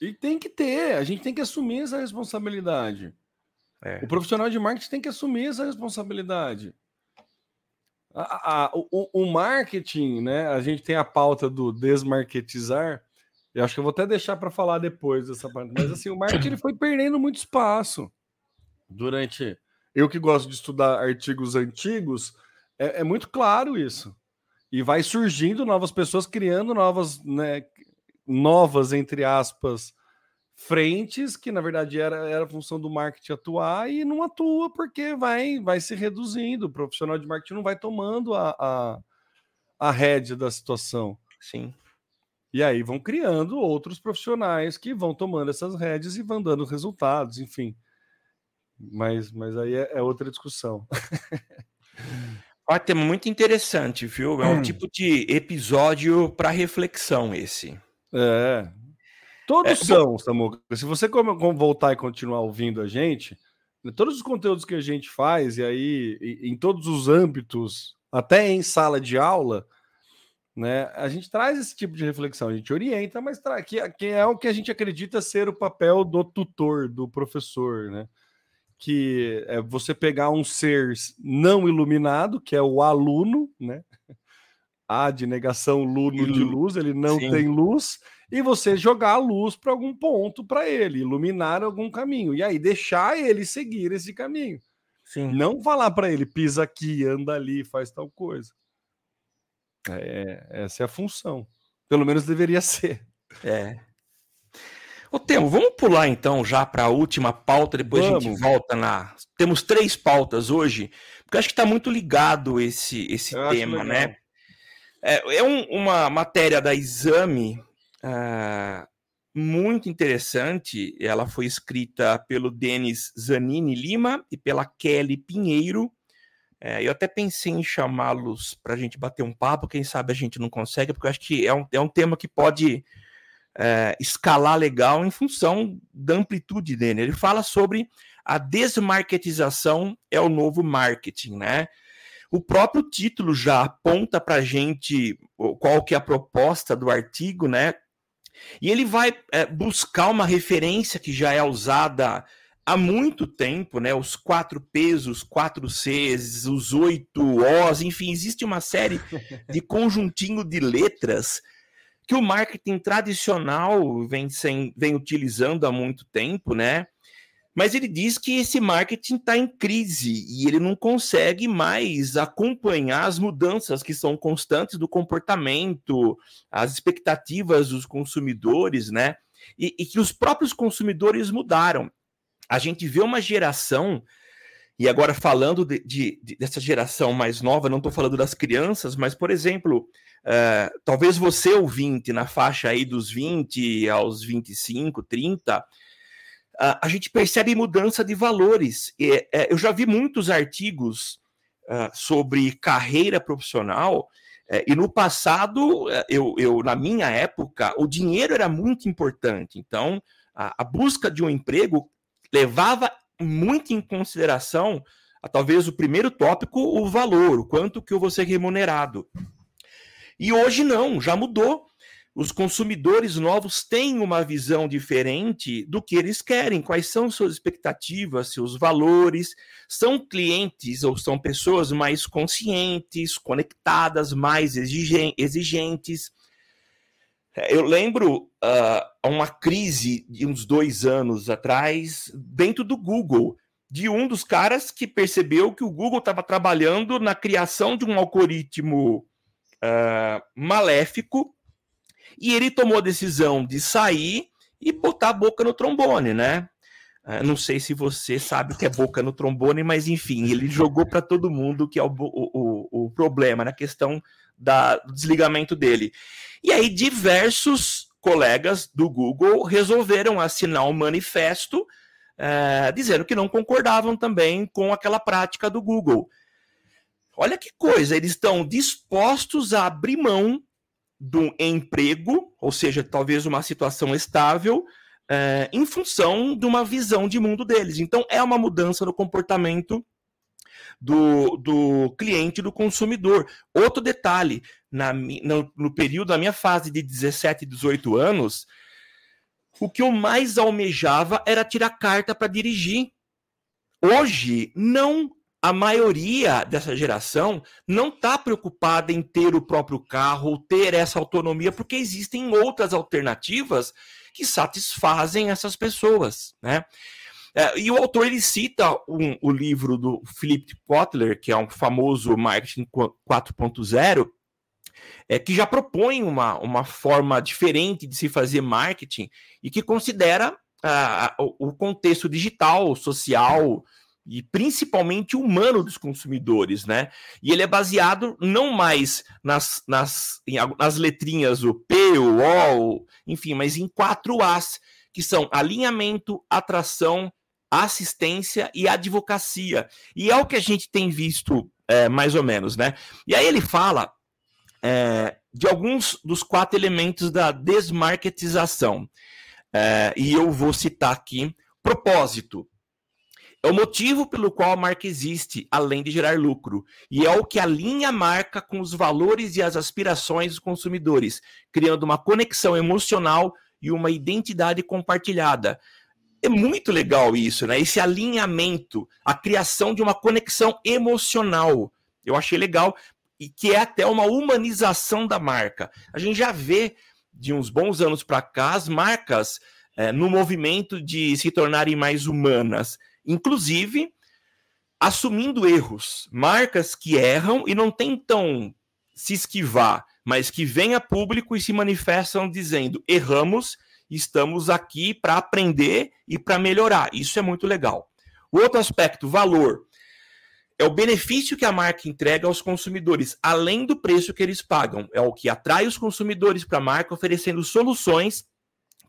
E tem que ter, a gente tem que assumir essa responsabilidade. É. O profissional de marketing tem que assumir essa responsabilidade. A, a, o, o, marketing, né? A gente tem a pauta do desmarketizar. Eu acho que eu vou até deixar para falar depois dessa parte. Mas assim, o marketing ele foi perdendo muito espaço durante. Eu que gosto de estudar artigos antigos, é, é muito claro isso. E vai surgindo novas pessoas criando novas, né, novas entre aspas, frentes que na verdade era, era função do marketing atuar e não atua porque vai vai se reduzindo. O profissional de marketing não vai tomando a, a, a rédea da situação. Sim. E aí vão criando outros profissionais que vão tomando essas rédeas e vão dando resultados, enfim. Mas, mas aí é, é outra discussão. Ó, muito interessante, viu? É um hum. tipo de episódio para reflexão esse. É, Todos é, são, Samuca. Se você voltar e continuar ouvindo a gente, né, todos os conteúdos que a gente faz, e aí em todos os âmbitos, até em sala de aula, né, a gente traz esse tipo de reflexão, a gente orienta, mas que, que é o que a gente acredita ser o papel do tutor, do professor, né? Que é você pegar um ser não iluminado, que é o aluno, né? A de negação, luno de luz, ele não Sim. tem luz e você jogar a luz para algum ponto para ele, iluminar algum caminho, e aí deixar ele seguir esse caminho. Sim. Não falar para ele, pisa aqui, anda ali, faz tal coisa. É, essa é a função. Pelo menos deveria ser. É. Ô, Temo, vamos pular então já para a última pauta, depois vamos. a gente volta na. Temos três pautas hoje, porque acho que está muito ligado esse, esse tema, né? É, é um, uma matéria da Exame uh, muito interessante. Ela foi escrita pelo Denis Zanini Lima e pela Kelly Pinheiro. É, eu até pensei em chamá-los para a gente bater um papo, quem sabe a gente não consegue, porque eu acho que é um, é um tema que pode é, escalar legal em função da amplitude dele. Ele fala sobre a desmarketização é o novo marketing, né? O próprio título já aponta para a gente qual que é a proposta do artigo, né? E ele vai é, buscar uma referência que já é usada há muito tempo, né? Os quatro P's, os quatro C's, os oito O's, enfim, existe uma série de conjuntinho de letras que o marketing tradicional vem, sem, vem utilizando há muito tempo, né? Mas ele diz que esse marketing está em crise e ele não consegue mais acompanhar as mudanças que são constantes do comportamento, as expectativas dos consumidores, né? E, e que os próprios consumidores mudaram. A gente vê uma geração e agora, falando de, de, de, dessa geração mais nova, não estou falando das crianças, mas, por exemplo, uh, talvez você, ouvinte, na faixa aí dos 20 aos 25, 30, a gente percebe mudança de valores. É, eu já vi muitos artigos uh, sobre carreira profissional, é, e no passado, é, eu, eu, na minha época, o dinheiro era muito importante. Então, a, a busca de um emprego levava muito em consideração, a, talvez o primeiro tópico, o valor, o quanto que eu vou ser remunerado. E hoje não, já mudou os consumidores novos têm uma visão diferente do que eles querem, quais são suas expectativas, seus valores. São clientes ou são pessoas mais conscientes, conectadas, mais exigentes. Eu lembro uh, uma crise de uns dois anos atrás, dentro do Google, de um dos caras que percebeu que o Google estava trabalhando na criação de um algoritmo uh, maléfico e ele tomou a decisão de sair e botar a boca no trombone, né? Uh, não sei se você sabe o que é boca no trombone, mas enfim, ele jogou para todo mundo que é o, o, o problema na questão da, do desligamento dele. E aí, diversos colegas do Google resolveram assinar um manifesto uh, dizendo que não concordavam também com aquela prática do Google. Olha que coisa, eles estão dispostos a abrir mão do emprego, ou seja, talvez uma situação estável, é, em função de uma visão de mundo deles. Então, é uma mudança no comportamento do, do cliente, do consumidor. Outro detalhe, na, no, no período da minha fase de 17, 18 anos, o que eu mais almejava era tirar carta para dirigir. Hoje, não a maioria dessa geração não está preocupada em ter o próprio carro ou ter essa autonomia, porque existem outras alternativas que satisfazem essas pessoas, né? É, e o autor ele cita um, o livro do Philip Kotler, que é um famoso marketing 4.0, é, que já propõe uma, uma forma diferente de se fazer marketing e que considera ah, o contexto digital, social, e principalmente humano dos consumidores, né? E ele é baseado não mais nas, nas, em, nas letrinhas o P, o O, enfim, mas em quatro As, que são alinhamento, atração, assistência e advocacia. E é o que a gente tem visto é, mais ou menos, né? E aí ele fala é, de alguns dos quatro elementos da desmarketização. É, e eu vou citar aqui propósito é o motivo pelo qual a marca existe, além de gerar lucro, e é o que alinha a marca com os valores e as aspirações dos consumidores, criando uma conexão emocional e uma identidade compartilhada. É muito legal isso, né? Esse alinhamento, a criação de uma conexão emocional. Eu achei legal e que é até uma humanização da marca. A gente já vê de uns bons anos para cá as marcas é, no movimento de se tornarem mais humanas inclusive assumindo erros, marcas que erram e não tentam se esquivar, mas que vêm a público e se manifestam dizendo: erramos, estamos aqui para aprender e para melhorar. Isso é muito legal. O outro aspecto, valor, é o benefício que a marca entrega aos consumidores, além do preço que eles pagam. É o que atrai os consumidores para a marca, oferecendo soluções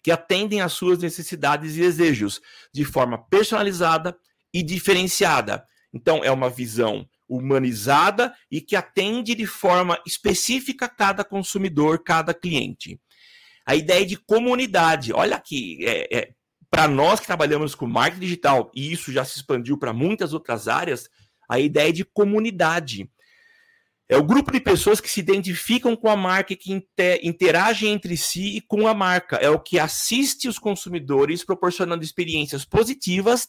que atendem às suas necessidades e desejos de forma personalizada e diferenciada. Então, é uma visão humanizada e que atende de forma específica cada consumidor, cada cliente. A ideia de comunidade, olha aqui, é, é para nós que trabalhamos com marketing digital, e isso já se expandiu para muitas outras áreas, a ideia de comunidade. É o grupo de pessoas que se identificam com a marca e que interagem entre si e com a marca. É o que assiste os consumidores, proporcionando experiências positivas,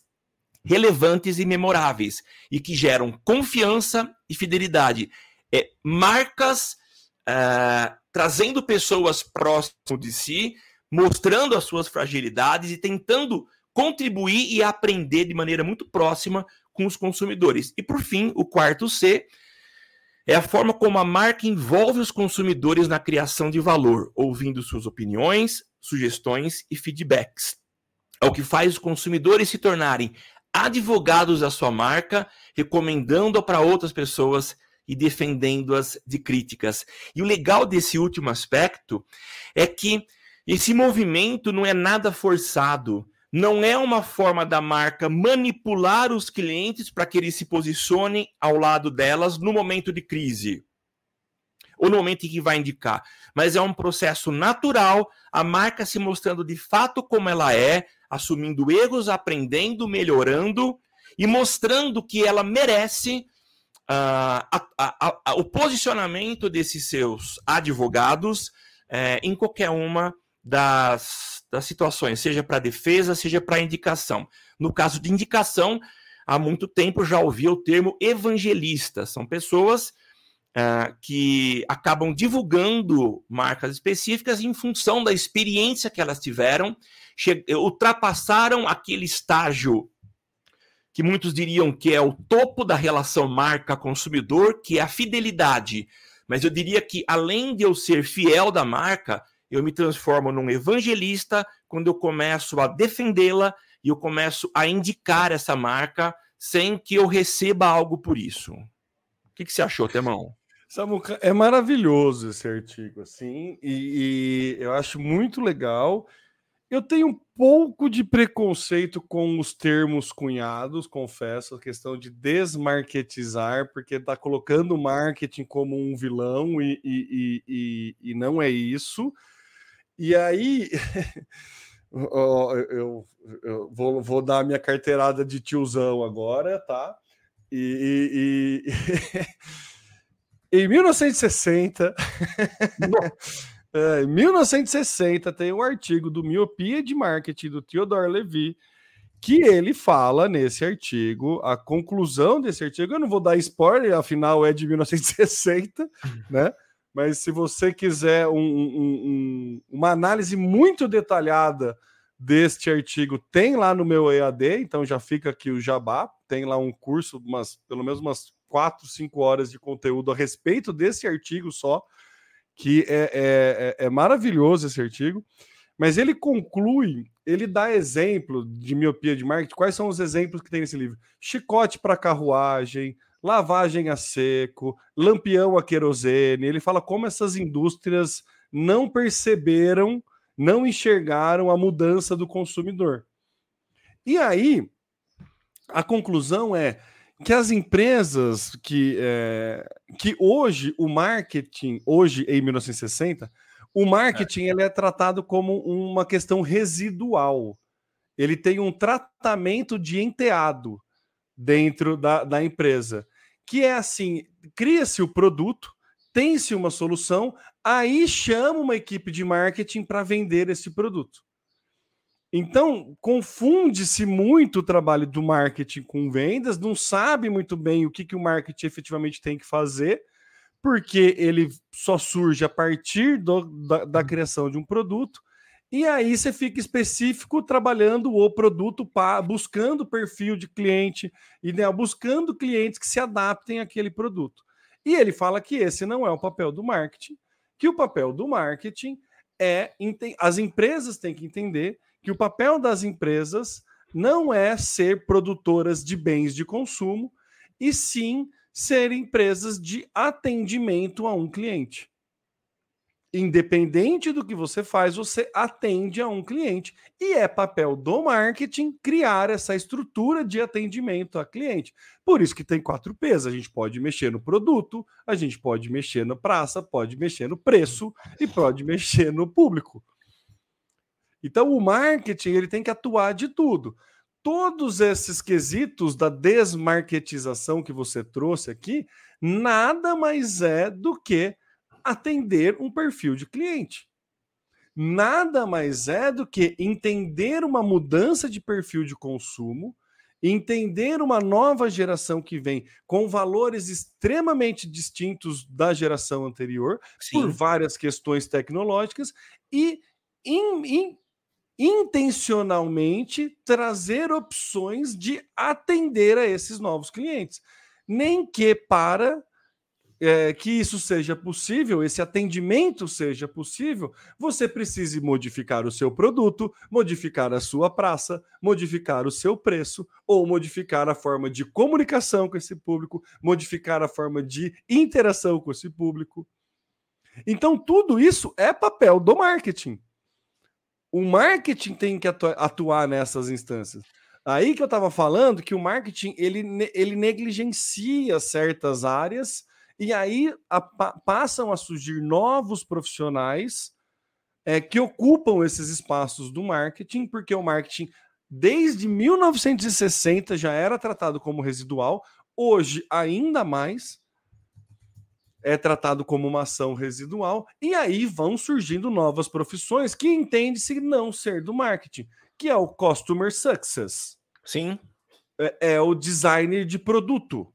relevantes e memoráveis, e que geram confiança e fidelidade. É, marcas uh, trazendo pessoas próximas de si, mostrando as suas fragilidades e tentando contribuir e aprender de maneira muito próxima com os consumidores. E por fim, o quarto C é a forma como a marca envolve os consumidores na criação de valor, ouvindo suas opiniões, sugestões e feedbacks. É o que faz os consumidores se tornarem advogados da sua marca, recomendando-a para outras pessoas e defendendo-as de críticas. E o legal desse último aspecto é que esse movimento não é nada forçado, não é uma forma da marca manipular os clientes para que eles se posicionem ao lado delas no momento de crise. Ou no momento em que vai indicar, mas é um processo natural, a marca se mostrando de fato como ela é, assumindo erros, aprendendo, melhorando e mostrando que ela merece uh, a, a, a, o posicionamento desses seus advogados é, em qualquer uma das, das situações, seja para defesa, seja para indicação. No caso de indicação, há muito tempo já ouvi o termo evangelista. São pessoas uh, que acabam divulgando marcas específicas em função da experiência que elas tiveram, ultrapassaram aquele estágio que muitos diriam que é o topo da relação marca-consumidor, que é a fidelidade. Mas eu diria que, além de eu ser fiel da marca, eu me transformo num evangelista quando eu começo a defendê-la e eu começo a indicar essa marca sem que eu receba algo por isso. O que, que você achou, Temão? Samuca, é maravilhoso esse artigo, assim, e, e, eu acho muito legal. Eu tenho um pouco de preconceito com os termos cunhados, confesso, a questão de desmarketizar, porque está colocando o marketing como um vilão e, e, e, e não é isso. E aí, eu, eu vou, vou, dar a minha carteirada de tiozão agora, tá? E. Em 1960, é, em 1960 tem um artigo do Miopia de Marketing do Theodore Levy que ele fala nesse artigo, a conclusão desse artigo, eu não vou dar spoiler, afinal é de 1960, né? Mas se você quiser um, um, um, uma análise muito detalhada deste artigo, tem lá no meu EAD, então já fica aqui o jabá, tem lá um curso, umas, pelo menos umas quatro, cinco horas de conteúdo a respeito desse artigo só, que é, é, é, é maravilhoso esse artigo. Mas ele conclui, ele dá exemplo de miopia de marketing. Quais são os exemplos que tem nesse livro? Chicote para carruagem, lavagem a seco, lampião a querosene. Ele fala como essas indústrias não perceberam, não enxergaram a mudança do consumidor. E aí, a conclusão é que as empresas que, é, que hoje o marketing, hoje em 1960, o marketing é. ele é tratado como uma questão residual. Ele tem um tratamento de enteado dentro da, da empresa, que é assim: cria-se o produto, tem-se uma solução, aí chama uma equipe de marketing para vender esse produto. Então, confunde-se muito o trabalho do marketing com vendas, não sabe muito bem o que, que o marketing efetivamente tem que fazer, porque ele só surge a partir do, da, da, criação de um produto, e aí você fica específico trabalhando o produto, buscando perfil de cliente, ideal, buscando clientes que se adaptem àquele produto. E ele fala que esse não é o papel do marketing, que o papel do marketing é as empresas têm que entender que o papel das empresas não é ser produtoras de bens de consumo, e sim ser empresas de atendimento a um cliente. Independente do que você faz, você atende a um cliente. E é papel do marketing criar essa estrutura de atendimento a cliente. Por isso que tem quatro P's. A gente pode mexer no produto, a gente pode mexer na praça, pode mexer no preço e pode mexer no público. Então o marketing ele tem que atuar de tudo. Todos esses quesitos da desmarketização que você trouxe aqui, nada mais é do que atender um perfil de cliente. Nada mais é do que entender uma mudança de perfil de consumo, entender uma nova geração que vem com valores extremamente distintos da geração anterior, Sim. por várias questões tecnológicas, e in, in, intencionalmente trazer opções de atender a esses novos clientes. Nem que para é, que isso seja possível, esse atendimento seja possível, você precise modificar o seu produto, modificar a sua praça, modificar o seu preço, ou modificar a forma de comunicação com esse público, modificar a forma de interação com esse público. Então, tudo isso é papel do marketing. O marketing tem que atuar nessas instâncias. Aí que eu estava falando que o marketing ele, ele negligencia certas áreas e aí a, passam a surgir novos profissionais é, que ocupam esses espaços do marketing, porque o marketing desde 1960 já era tratado como residual, hoje ainda mais. é tratado como uma ação residual, e aí vão surgindo novas profissões que entende-se não ser do marketing, que é o Customer Success. Sim. É, é o designer de produto.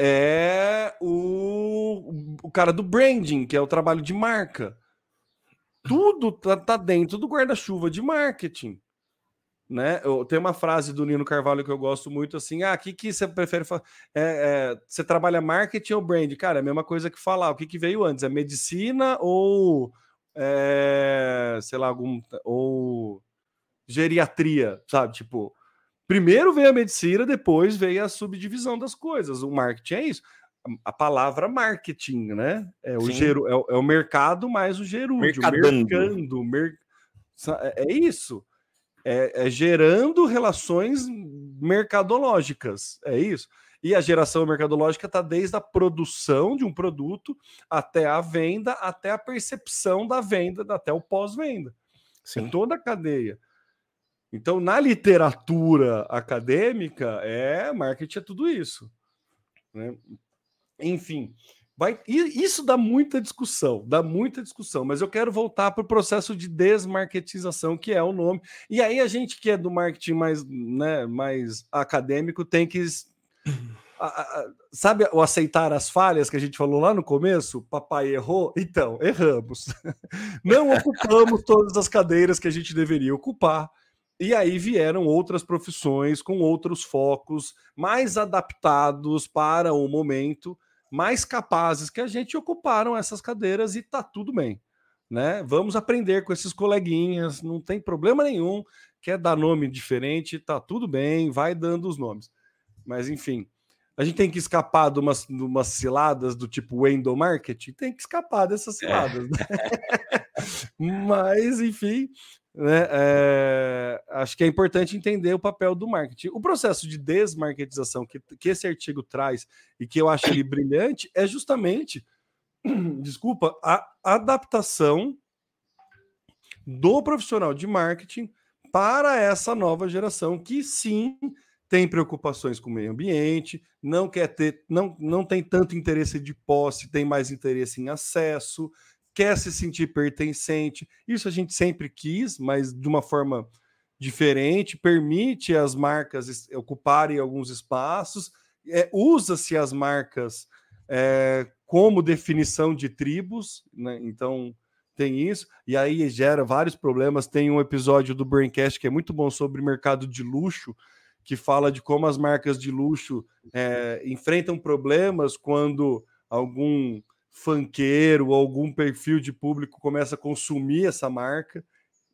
É o, o cara do branding, que é o trabalho de marca. Tudo tá, tá dentro do guarda-chuva de marketing né? Eu, tem uma frase do Nino Carvalho que eu gosto muito assim: ah, o que, que você prefere? É, é, você trabalha marketing ou brand? Cara, é a mesma coisa que falar. O que, que veio antes? É medicina ou é, sei lá, algum ou geriatria, sabe? Tipo, primeiro veio a medicina, depois veio a subdivisão das coisas. O marketing é isso. A palavra marketing, né? É o, geru, é, é, o mercado mais o gerúndio, mercando, mer, é, é isso é, é gerando relações mercadológicas. É isso. E a geração mercadológica está desde a produção de um produto até a venda, até a percepção da venda, até o pós-venda. É toda a cadeia. Então, na literatura acadêmica, é marketing é tudo isso. Né? Enfim, Vai, isso dá muita discussão, dá muita discussão, mas eu quero voltar para o processo de desmarketização, que é o nome. E aí a gente que é do marketing mais, né, mais acadêmico tem que. A, a, sabe o aceitar as falhas que a gente falou lá no começo? Papai errou? Então, erramos. Não ocupamos todas as cadeiras que a gente deveria ocupar. E aí vieram outras profissões com outros focos mais adaptados para o momento mais capazes que a gente ocuparam essas cadeiras e tá tudo bem. Né? Vamos aprender com esses coleguinhas, não tem problema nenhum. Quer dar nome diferente, tá tudo bem, vai dando os nomes. Mas enfim, a gente tem que escapar de umas, de umas ciladas do tipo window marketing, tem que escapar dessas é. ciladas. É. Né? Mas enfim, né, é, acho que é importante entender o papel do marketing. O processo de desmarketização que, que esse artigo traz e que eu acho brilhante é justamente, desculpa, a adaptação do profissional de marketing para essa nova geração que sim tem preocupações com o meio ambiente, não quer ter, não, não tem tanto interesse de posse, tem mais interesse em acesso, quer se sentir pertencente. Isso a gente sempre quis, mas de uma forma diferente, permite as marcas ocuparem alguns espaços, é, usa-se as marcas é, como definição de tribos, né? então tem isso, e aí gera vários problemas. Tem um episódio do Braincast que é muito bom sobre mercado de luxo, que fala de como as marcas de luxo é, enfrentam problemas quando algum fanqueiro algum perfil de público começa a consumir essa marca.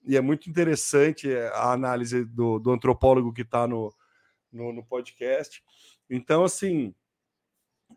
E é muito interessante é, a análise do, do antropólogo que está no, no, no, podcast. Então, assim,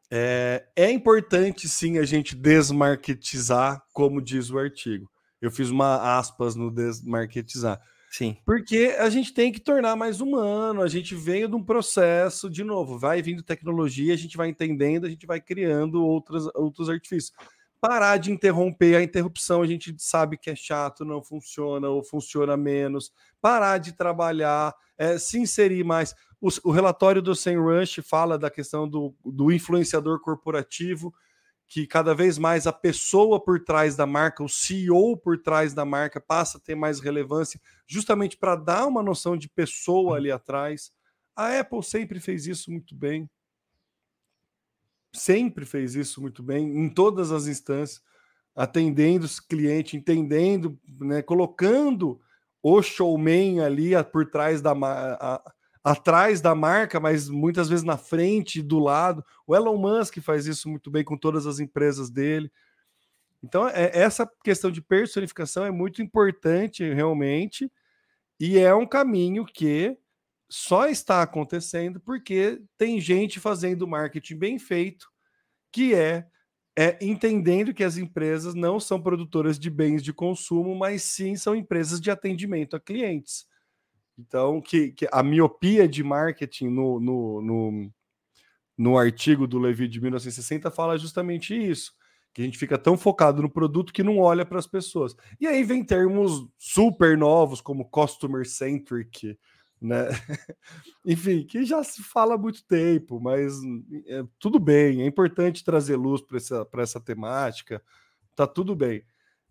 é, é importante sim a gente desmarketizar, como diz o artigo. Eu fiz uma aspas no desmarketizar Sim. Porque a gente tem que tornar mais humano, a gente veio de um processo, de novo, vai vindo tecnologia, a gente vai entendendo, a gente vai criando outras, outros artifícios. Parar de interromper a interrupção, a gente sabe que é chato, não funciona ou funciona menos. Parar de trabalhar, é, se inserir mais. O, o relatório do Sam Rush fala da questão do, do influenciador corporativo, que cada vez mais a pessoa por trás da marca, o CEO por trás da marca, passa a ter mais relevância, justamente para dar uma noção de pessoa ali atrás. A Apple sempre fez isso muito bem. Sempre fez isso muito bem, em todas as instâncias, atendendo os clientes, entendendo, né, colocando o showman ali por trás da a, atrás da marca, mas muitas vezes na frente, do lado. O Elon Musk faz isso muito bem com todas as empresas dele. Então, é, essa questão de personificação é muito importante, realmente, e é um caminho que só está acontecendo porque tem gente fazendo marketing bem feito, que é, é entendendo que as empresas não são produtoras de bens de consumo, mas sim são empresas de atendimento a clientes. Então, que, que a miopia de marketing no, no, no, no artigo do Levi de 1960 fala justamente isso que a gente fica tão focado no produto que não olha para as pessoas. E aí vem termos super novos como customer centric, né? Enfim, que já se fala há muito tempo, mas é, tudo bem, é importante trazer luz para essa, essa temática, tá tudo bem.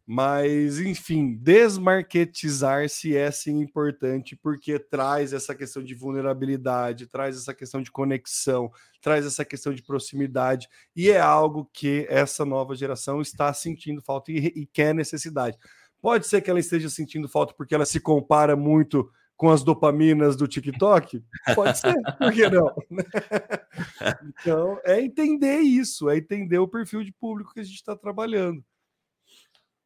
Mas, enfim, desmarketizar-se é sim importante porque traz essa questão de vulnerabilidade, traz essa questão de conexão, traz essa questão de proximidade, e é algo que essa nova geração está sentindo falta e, e quer necessidade. Pode ser que ela esteja sentindo falta porque ela se compara muito com as dopaminas do TikTok? Pode ser, por que não? então, é entender isso, é entender o perfil de público que a gente está trabalhando.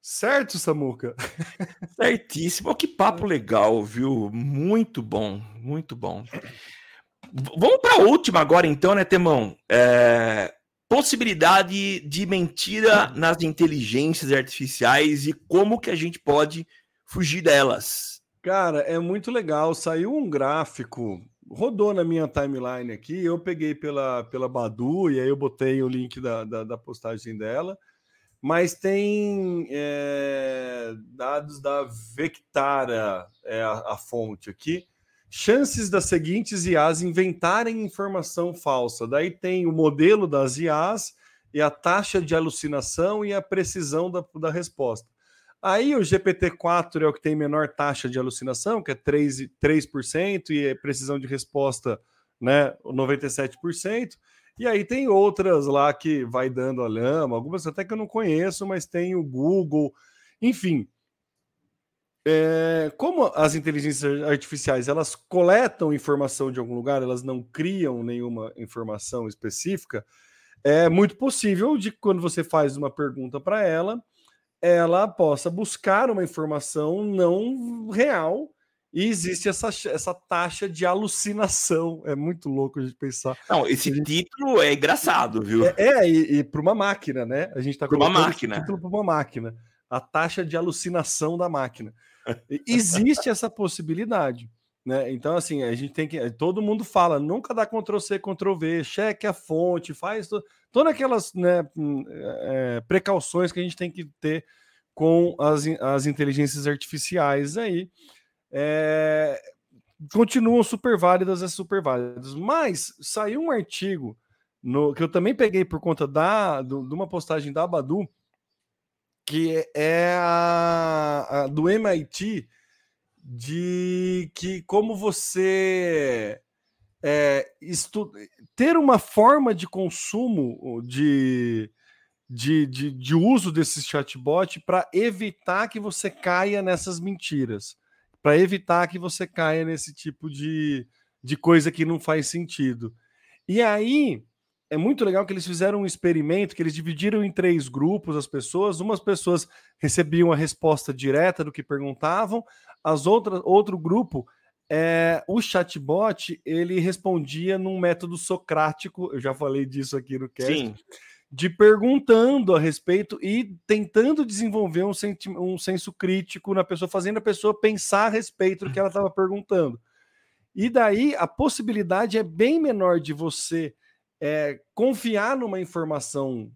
Certo, Samuca? Certíssimo. Que papo legal, viu? Muito bom, muito bom. Vamos para a última agora, então, né, Temão? É... Possibilidade de mentira nas inteligências artificiais e como que a gente pode fugir delas. Cara, é muito legal. Saiu um gráfico, rodou na minha timeline aqui. Eu peguei pela, pela Badu e aí eu botei o link da, da, da postagem dela mas tem é, dados da Vectara, é a, a, fonte aqui. Chances das seguintes IAs inventarem informação falsa. Daí tem o modelo das IAs e a taxa de alucinação e a precisão da, da resposta. Aí o GPT-4 é o que tem menor taxa de alucinação, que é 3%, 3% e precisão de resposta, né, 97%. E aí tem outras lá que vai dando a lama, algumas até que eu não conheço, mas tem o Google, enfim. É, como as inteligências artificiais elas coletam informação de algum lugar, elas não criam nenhuma informação específica, é muito possível de quando você faz uma pergunta para ela, ela possa buscar uma informação não real e existe essa, essa taxa de alucinação. É muito louco a gente pensar. Não, esse gente... título é engraçado, viu? É, é e, e para uma máquina, né? A gente está colocando uma máquina. título para uma máquina. A taxa de alucinação da máquina. existe essa possibilidade. Né? Então, assim, a gente tem que. Todo mundo fala, nunca dá Ctrl C, Ctrl V, cheque a fonte, faz to, todas aquelas né, é, precauções que a gente tem que ter com as, as inteligências artificiais aí é, continuam super válidas e super válidas. Mas saiu um artigo no, que eu também peguei por conta da, do, de uma postagem da Badu, que é a, a, do MIT, de que como você é, estu, ter uma forma de consumo de, de, de, de uso desse chatbot para evitar que você caia nessas mentiras para evitar que você caia nesse tipo de, de coisa que não faz sentido. E aí é muito legal que eles fizeram um experimento que eles dividiram em três grupos as pessoas. Umas pessoas recebiam a resposta direta do que perguntavam, as outras outro grupo é, o chatbot ele respondia num método socrático. Eu já falei disso aqui no cast. Sim de perguntando a respeito e tentando desenvolver um, um senso crítico na pessoa, fazendo a pessoa pensar a respeito do que ela estava perguntando. E daí a possibilidade é bem menor de você é, confiar numa informação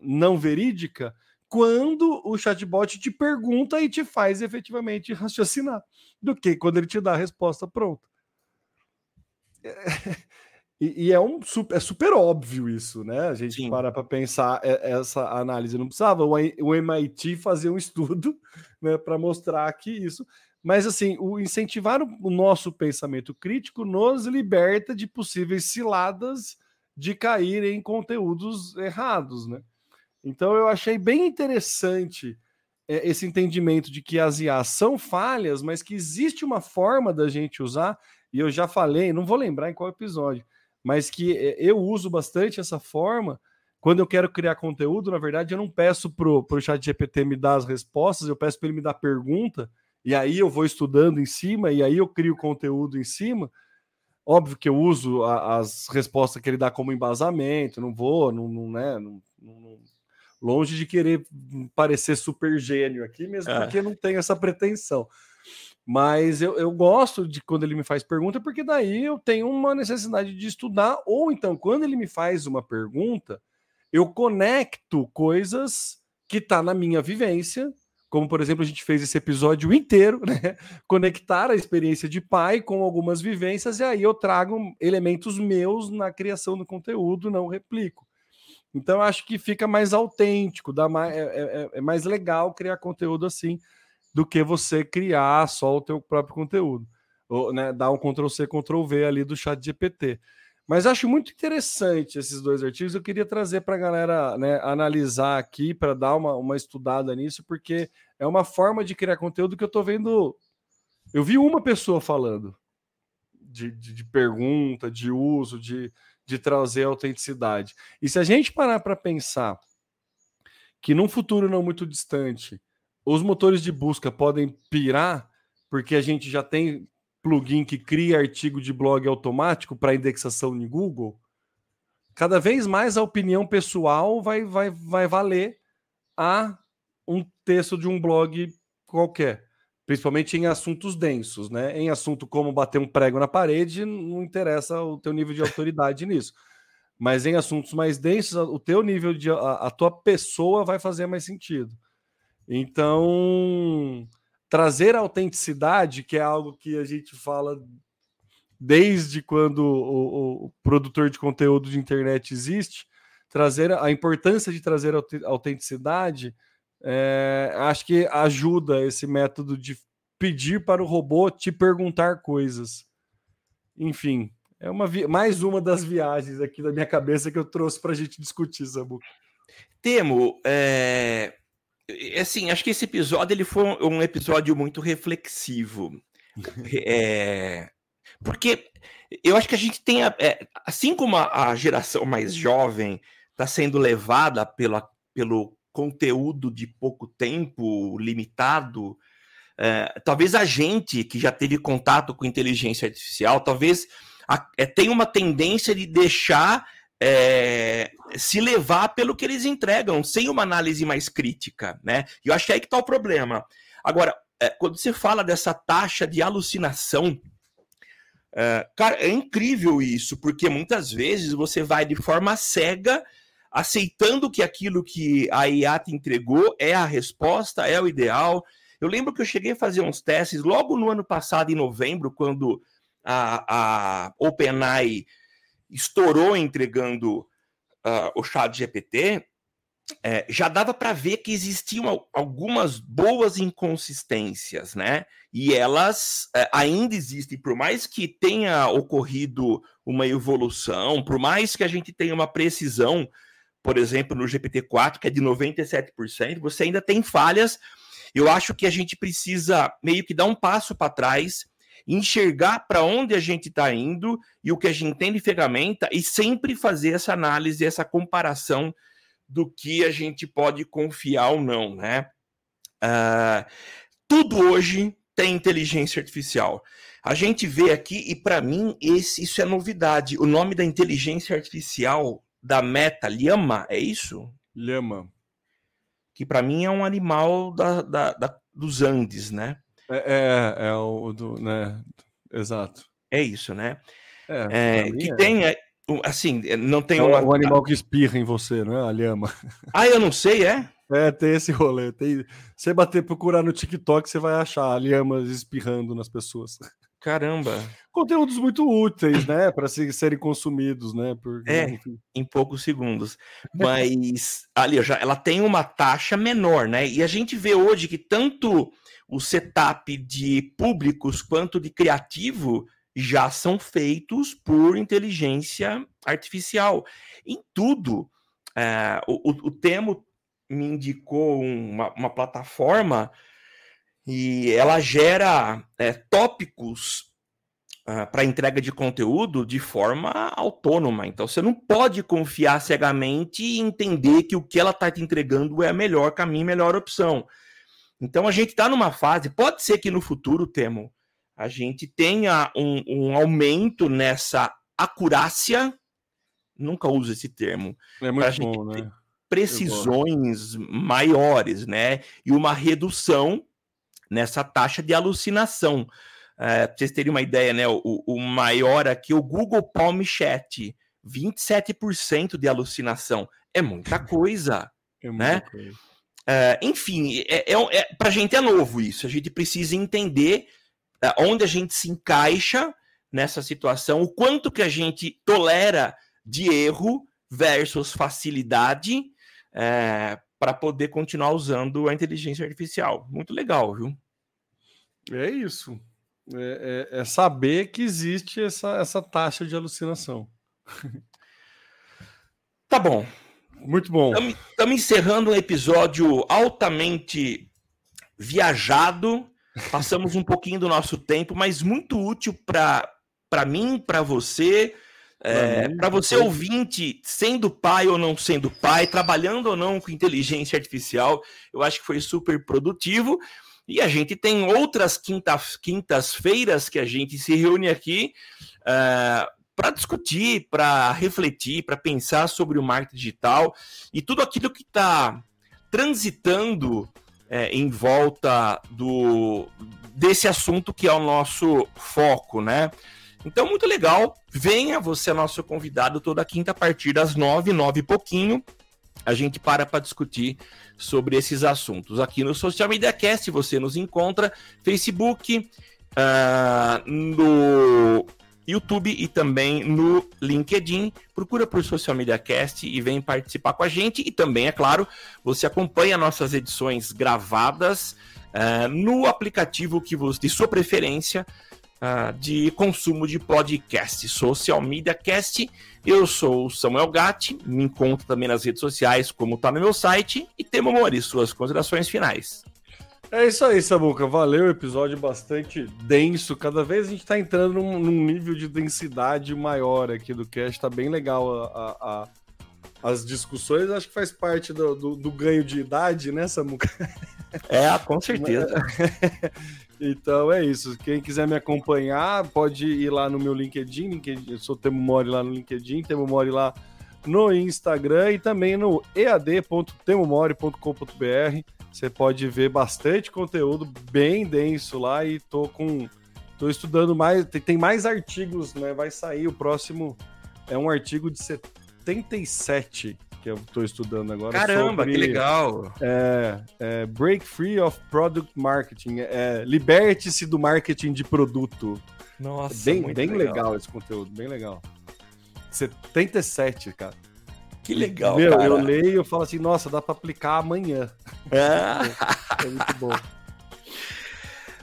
não verídica quando o chatbot te pergunta e te faz efetivamente raciocinar, do que quando ele te dá a resposta pronta. É, e, e, é um super, é super óbvio isso, né? A gente Sim. para para pensar essa análise. Não precisava o, o MIT fazer um estudo né, para mostrar que isso. Mas assim, o incentivar o nosso pensamento crítico nos liberta de possíveis ciladas de cair em conteúdos errados, né? Então eu achei bem interessante é, esse entendimento de que as IAs são falhas, mas que existe uma forma da gente usar, e eu já falei, não vou lembrar em qual episódio, mas que eh, eu uso bastante essa forma. Quando eu quero criar conteúdo, na verdade, eu não peço pro, pro chat GPT me dar as respostas, eu peço para ele me dar pergunta, e aí eu vou estudando em cima, e aí eu crio conteúdo em cima. Óbvio que eu uso a, as respostas que ele dá como embasamento, não vou, não, não né, não, não, longe de querer parecer super gênio aqui, mesmo é. porque não tenho essa pretensão. Mas eu, eu gosto de quando ele me faz pergunta, porque daí eu tenho uma necessidade de estudar, ou então, quando ele me faz uma pergunta, eu conecto coisas que tá na minha vivência como por exemplo a gente fez esse episódio inteiro, né? Conectar a experiência de pai com algumas vivências, e aí eu trago elementos meus na criação do conteúdo, não replico. Então acho que fica mais autêntico, dá mais, é, é, é, é mais legal criar conteúdo assim do que você criar só o teu próprio conteúdo. Ou, né, dar um Ctrl C, Ctrl V ali do chat GPT. Mas acho muito interessante esses dois artigos. Eu queria trazer para a galera né, analisar aqui, para dar uma, uma estudada nisso, porque é uma forma de criar conteúdo que eu estou vendo. Eu vi uma pessoa falando de, de, de, pergunta, de uso, de, de trazer autenticidade. E se a gente parar para pensar que num futuro não muito distante, os motores de busca podem pirar, porque a gente já tem plugin que cria artigo de blog automático para indexação no Google, cada vez mais a opinião pessoal vai, vai, vai valer a um texto de um blog qualquer, principalmente em assuntos densos, né? Em assunto como bater um prego na parede, não interessa o teu nível de autoridade nisso. Mas em assuntos mais densos, o teu nível de a, a tua pessoa vai fazer mais sentido. Então, trazer autenticidade, que é algo que a gente fala desde quando o, o, produtor de conteúdo de internet existe, trazer a importância de trazer autenticidade, é, acho que ajuda esse método de pedir para o robô te perguntar coisas. Enfim, é uma mais uma das viagens aqui da minha cabeça que eu trouxe para a gente discutir, Sabu. Temo, é, assim, acho que esse episódio ele foi um episódio muito reflexivo. é, porque eu acho que a gente tem, é, assim como a, a, geração mais jovem está sendo levada pela, pelo conteúdo de pouco tempo, limitado, é, talvez a gente que já teve contato com inteligência artificial, talvez a, é, tenha uma tendência de deixar é, se levar pelo que eles entregam, sem uma análise mais crítica, né? E eu acho que é aí que está o problema. Agora, é, quando você fala dessa taxa de alucinação, é, cara, é incrível isso, porque muitas vezes você vai de forma cega aceitando que aquilo que a IA te entregou é a resposta, é o ideal. Eu lembro que eu cheguei a fazer uns testes logo no ano passado, em novembro, quando a, a OpenAI estourou entregando uh, o chat GPT, é, já dava para ver que existiam algumas boas inconsistências, né? E elas é, ainda existem, por mais que tenha ocorrido uma evolução, por mais que a gente tenha uma precisão, por exemplo, no GPT-4, que é de 97%, você ainda tem falhas. Eu acho que a gente precisa meio que dar um passo para trás enxergar para onde a gente está indo e o que a gente tem de ferramenta e sempre fazer essa análise, essa comparação do que a gente pode confiar ou não, né? Uh, tudo hoje tem inteligência artificial. A gente vê aqui, e para mim, esse, isso é novidade. O nome da inteligência artificial da Meta, Lhama, é isso? Lhama. Que para mim é um animal da, da, da, dos Andes, né? É, é, é o do, né? Exato. É isso, né? É, é que é. tem, assim, não tem é uma... o animal que espirra em você, né? A lhama. Ah, eu não sei, é? É, tem esse rolê. Tem... Você bater, procurar no TikTok, você vai achar lhamas espirrando nas pessoas. Caramba. Conteúdos muito úteis, né? Para serem consumidos, né? Por, é, enfim. em poucos segundos. Mas ali, já, ela tem uma taxa menor, né? E a gente vê hoje que tanto o setup de públicos quanto de criativo já são feitos por inteligência artificial. Em tudo. É, o, o, Temo me indicou uma, uma plataforma e ela gera é, tópicos uh, ah, para entrega de conteúdo de forma autônoma. Então você não pode confiar cegamente e entender que o que ela está te entregando é o melhor caminho, melhor opção. Então a gente está numa fase, pode ser que no futuro, Temo, a gente tenha um, um aumento nessa acurácia, nunca uso esse termo, é muito bom, né? precisões maiores, né? E uma redução nessa taxa de alucinação. É, para vocês terem uma ideia, né? O, o maior aqui, o Google Palm Chat, 27% de alucinação. É muita coisa, é muita né? Coisa. Uh, enfim, é, é, é para a gente é novo isso. A gente precisa entender uh, onde a gente se encaixa nessa situação, o quanto que a gente tolera de erro versus facilidade uh, para poder continuar usando a inteligência artificial. Muito legal, viu? É isso. É, é, é saber que existe essa, essa taxa de alucinação. tá bom. Muito bom. Estamos encerrando um episódio altamente viajado. Passamos um pouquinho do nosso tempo, mas muito útil para mim, para você, é, para você ouvinte, sendo pai ou não sendo pai, trabalhando ou não com inteligência artificial. Eu acho que foi super produtivo. E a gente tem outras quintas-feiras quintas que a gente se reúne aqui uh, para discutir, para refletir, para pensar sobre o marketing digital e tudo aquilo que está transitando é, em volta do desse assunto que é o nosso foco, né? Então, muito legal. Venha, você nosso convidado toda quinta a partir das nove, nove e pouquinho. A gente para para discutir sobre esses assuntos. Aqui no Social Media Cast você nos encontra Facebook, uh, no YouTube e também no LinkedIn. Procura por Social Media Cast e vem participar com a gente. E também, é claro, você acompanha nossas edições gravadas uh, no aplicativo que você, de sua preferência uh, de consumo de podcast, Social Media Cast. Eu sou o Samuel Gatti, me encontro também nas redes sociais, como está no meu site. E Temo Mori, suas considerações finais. É isso aí, Samuca. Valeu, episódio bastante denso. Cada vez a gente está entrando num, num, nível de densidade maior aqui do cast. Tá bem legal a, a, a, as discussões. Acho que faz parte do, do, do ganho de idade, né, Samuca? É, com certeza. então é isso. Quem quiser me acompanhar, pode ir lá no meu LinkedIn. LinkedIn eu sou Temo Mori lá no LinkedIn, Temo Mori lá no Instagram e também no ead.temomori.com.br. Você pode ver bastante conteúdo bem denso lá e tô com tô estudando mais, tem mais artigos, né? Vai sair o próximo é um artigo de 77 que eu estou estudando agora. Caramba, sobre, que legal! É, é, Break Free of Product Marketing. É, Liberte-se do marketing de produto. Nossa, bem, bem legal. legal esse conteúdo, bem legal. 77, cara. Que legal, Meu, cara. Eu leio e falo assim, nossa, dá para aplicar amanhã. É. é muito bom.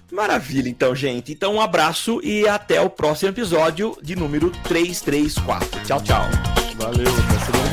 Maravilha, então, gente. Então, um abraço e até o próximo episódio de número 334. Tchau, tchau. Valeu, até